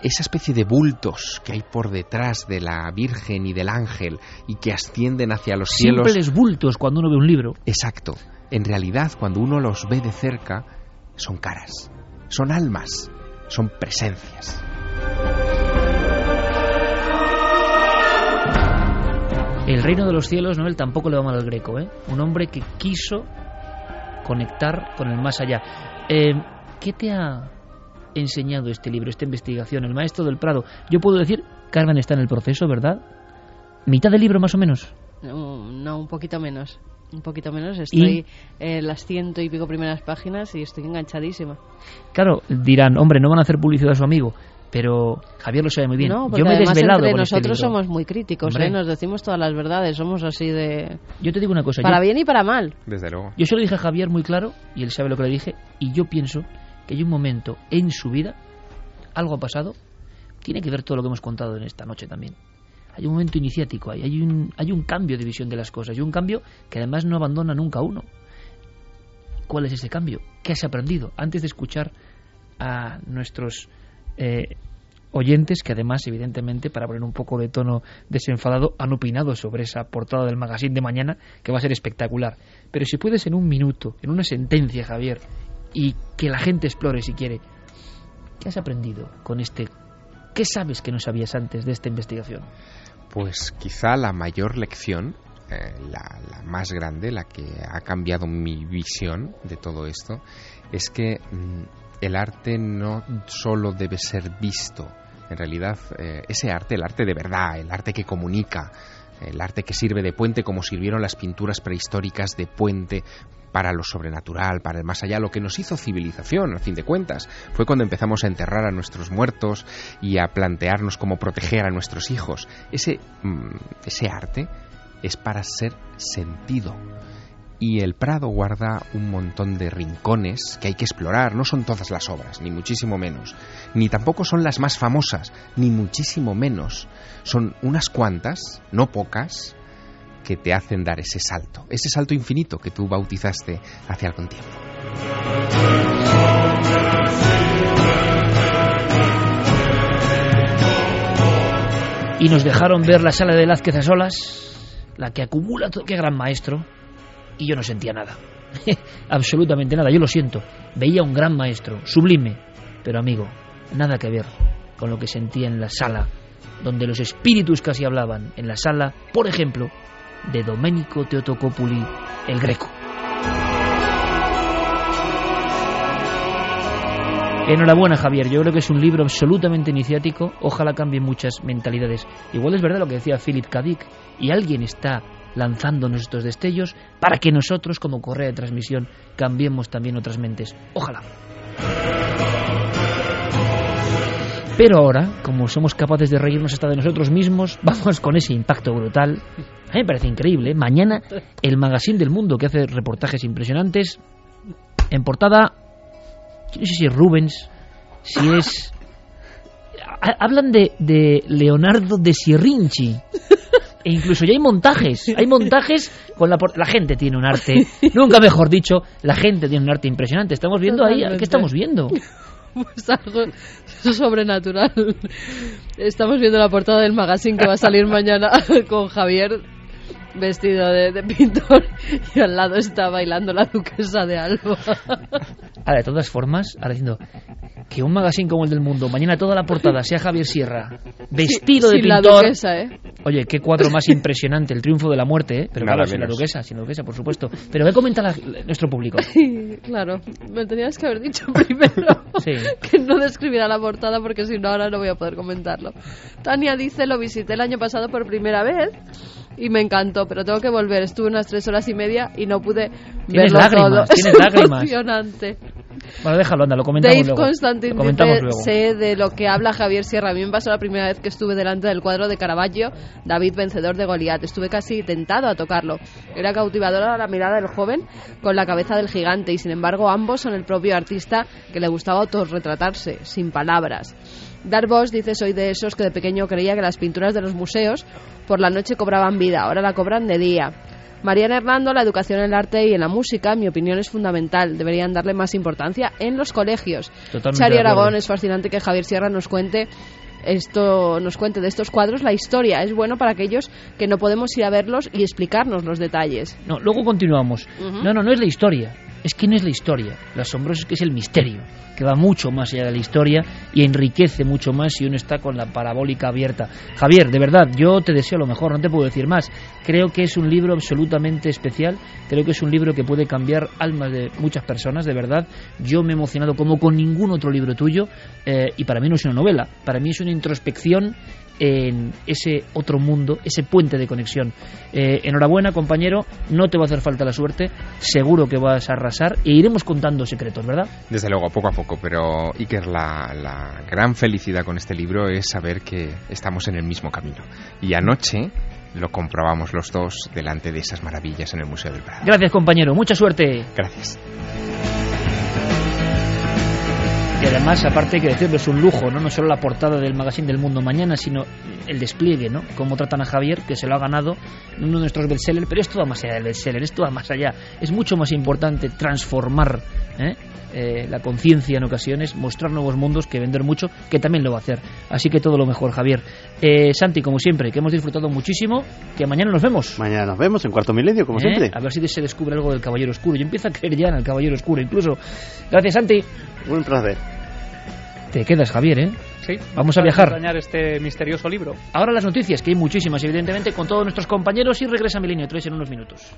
esa especie de bultos que hay por detrás de la Virgen y del ángel y que ascienden hacia los cielos. Simples bultos cuando uno ve un libro. Exacto. En realidad, cuando uno los ve de cerca, son caras, son almas, son presencias. el reino de los cielos, Noel, tampoco le va mal al greco, ¿eh? Un hombre que quiso conectar con el más allá. Eh, ¿Qué te ha enseñado este libro, esta investigación, El Maestro del Prado? Yo puedo decir, Carmen está en el proceso, ¿verdad? ¿Mitad del libro más o menos? No, no, un poquito menos. Un poquito menos. Estoy en las ciento y pico primeras páginas y estoy enganchadísima. Claro, dirán, hombre, no van a hacer publicidad a su amigo. Pero Javier lo sabe muy bien. No, Yo me he desvelado entre con este nosotros libro. somos muy críticos. ¿eh? Nos decimos todas las verdades, somos así de... Yo te digo una cosa. Para yo, bien y para mal. Desde luego. yo se lo dije a Javier muy claro y él sabe lo que le dije. Y yo pienso que hay un momento en su vida, algo ha pasado, tiene que ver todo lo que hemos contado en esta noche también. Hay un momento iniciático, ahí, hay, un, hay un cambio de visión de las cosas y un cambio que además no abandona nunca uno. ¿Cuál es ese cambio? ¿Qué has aprendido? Antes de escuchar a nuestros eh, oyentes, que además, evidentemente, para poner un poco de tono desenfadado, han opinado sobre esa portada del magazine de mañana, que va a ser espectacular. Pero si puedes en un minuto, en una sentencia, Javier, y que la gente explore si quiere, ¿qué has aprendido con este? ¿Qué sabes que no sabías antes de esta investigación? Pues quizá la mayor lección, eh, la, más grande, la que ha cambiado mi visión de todo esto, es que mm, el arte no solo debe ser visto. En realidad, eh, ese arte, el arte de verdad, el arte que comunica, el arte que sirve de puente como sirvieron las pinturas prehistóricas de puente para lo sobrenatural, para el más allá, lo que nos hizo civilización, al fin de cuentas. Fue cuando empezamos a enterrar a nuestros muertos y a plantearnos cómo proteger a nuestros hijos. Ese, mm, ese arte es para ser sentido. Y el Prado guarda un montón de rincones que hay que explorar. No son todas las obras, ni muchísimo menos. Ni tampoco son las más famosas, ni muchísimo menos. Son unas cuantas, no pocas, que te hacen dar ese salto. Ese salto infinito que tú bautizaste hace algún tiempo. Y nos dejaron ver la sala de Velázquez a solas, la que acumula todo. ¡Qué gran maestro! Y yo no sentía nada. [laughs] Absolutamente nada, yo lo siento. Veía un gran maestro, sublime. Pero amigo, nada que ver con lo que sentía en la sala, donde los espíritus casi hablaban. En la sala, por ejemplo, de Domenico Teotocopuli, el Greco. Enhorabuena, Javier. Yo creo que es un libro absolutamente iniciático. Ojalá cambien muchas mentalidades. Igual es verdad lo que decía Philip K. Dick. Y alguien está lanzándonos estos destellos para que nosotros, como correa de transmisión, cambiemos también otras mentes. Ojalá. Pero ahora, como somos capaces de reírnos hasta de nosotros mismos, [laughs] vamos con ese impacto brutal. A mí me parece increíble. ¿eh? Mañana, el Magazine del Mundo, que hace reportajes impresionantes, en portada yo no sé si es Rubens, si es... Ha- Hablan de, de Leonardo de Sierrinchi. E incluso ya hay montajes. Hay montajes con la... por- La gente tiene un arte... [laughs] Nunca mejor dicho, la gente tiene un arte impresionante. Estamos viendo ahí... ¿Qué estamos viendo? [laughs] Pues algo [laughs] sobrenatural. Estamos viendo la portada del magazine que va a salir [laughs] mañana [laughs] con Javier vestido de, de pintor y al lado está bailando la duquesa de Alba. Ahora, de todas formas, ahora diciendo que un magazine como el del mundo, mañana toda la portada sea Javier Sierra, vestido de Sin la pintor... duquesa, ¿eh? Oye, qué cuadro más impresionante, el triunfo de la muerte, ¿eh? Pero Nada claro, sin la duquesa, sin la duquesa, por supuesto. Pero ¿qué comenta la- nuestro público? [laughs] Sí, claro, me tenías que haber dicho [laughs] primero Sí. que no describiera la portada porque si no ahora no voy a poder comentarlo. Tania dice, lo visité el año pasado por primera vez y me encantó, pero tengo que volver. Estuve unas tres horas y media y no pude Tienes verlo lágrimas, todo. [laughs] tienes es lágrimas. emocionante. Bueno, déjalo, anda, lo comentamos Dave luego. Constantin Lo comentamos dice, luego. sé de lo que habla Javier Sierra. A mí me pasó la primera vez que estuve delante del cuadro de Caravaggio, David vencedor de Goliat. Estuve casi tentado a tocarlo. Era cautivadora la mirada del joven con la cabeza del gigante y sin embargo ambos son el propio artista que le gustaba autorretratarse, sin palabras. Darbosch dice, soy de esos que de pequeño creía que las pinturas de los museos por la noche cobraban vida, ahora la cobran de día. Mariana Hernando, la educación en el arte y en la música, en mi opinión, es fundamental. Deberían darle más importancia en los colegios. Totalmente Chari. Aragón, es fascinante que Javier Sierra nos cuente esto nos cuente de estos cuadros la historia. Es bueno para aquellos que no podemos ir a verlos y explicarnos los detalles. No, luego continuamos. No, no, no es la historia. Es que es la historia, lo asombroso es que es el misterio, que va mucho más allá de la historia y enriquece mucho más si uno está con la parabólica abierta. Javier, de verdad, yo te deseo lo mejor, no te puedo decir más. Creo que es un libro absolutamente especial, creo que es un libro que puede cambiar almas de muchas personas, de verdad. Yo me he emocionado como con ningún otro libro tuyo eh, y para mí no es una novela, para mí es una introspección en ese otro mundo, ese puente de conexión. Eh, enhorabuena, compañero, no te va a hacer falta la suerte, seguro que vas a arrasar e iremos contando secretos, ¿verdad? Desde luego, poco a poco, pero Iker, la, la gran felicidad con este libro es saber que estamos en el mismo camino. Y anoche lo comprobamos los dos delante de esas maravillas en el Museo del Prado. Gracias, compañero, mucha suerte. Gracias. Y además, aparte hay que decirlo, es un lujo, ¿no? No solo la portada del magazine del Mundo Mañana, sino el despliegue, ¿no? Cómo tratan a Javier, que se lo ha ganado en uno de nuestros bestsellers, pero esto va más allá del bestseller, esto va más allá. Es mucho más importante transformar ¿eh? Eh, la conciencia en ocasiones, mostrar nuevos mundos que vender mucho, que también lo va a hacer. Así que todo lo mejor, Javier. Eh, Santi, como siempre, que hemos disfrutado muchísimo, que mañana nos vemos. Mañana nos vemos en cuarto milenio, como ¿Eh? siempre. A ver si se descubre algo del Caballero Oscuro. Yo empiezo a creer ya en el Caballero Oscuro, incluso. Gracias, Santi. Un placer. Te quedas, Javier, ¿eh? Sí, Vamos a viajar. extrañar este misterioso libro. Ahora las noticias, que hay muchísimas, evidentemente, con todos nuestros compañeros y regresa Milenio 3 en unos minutos.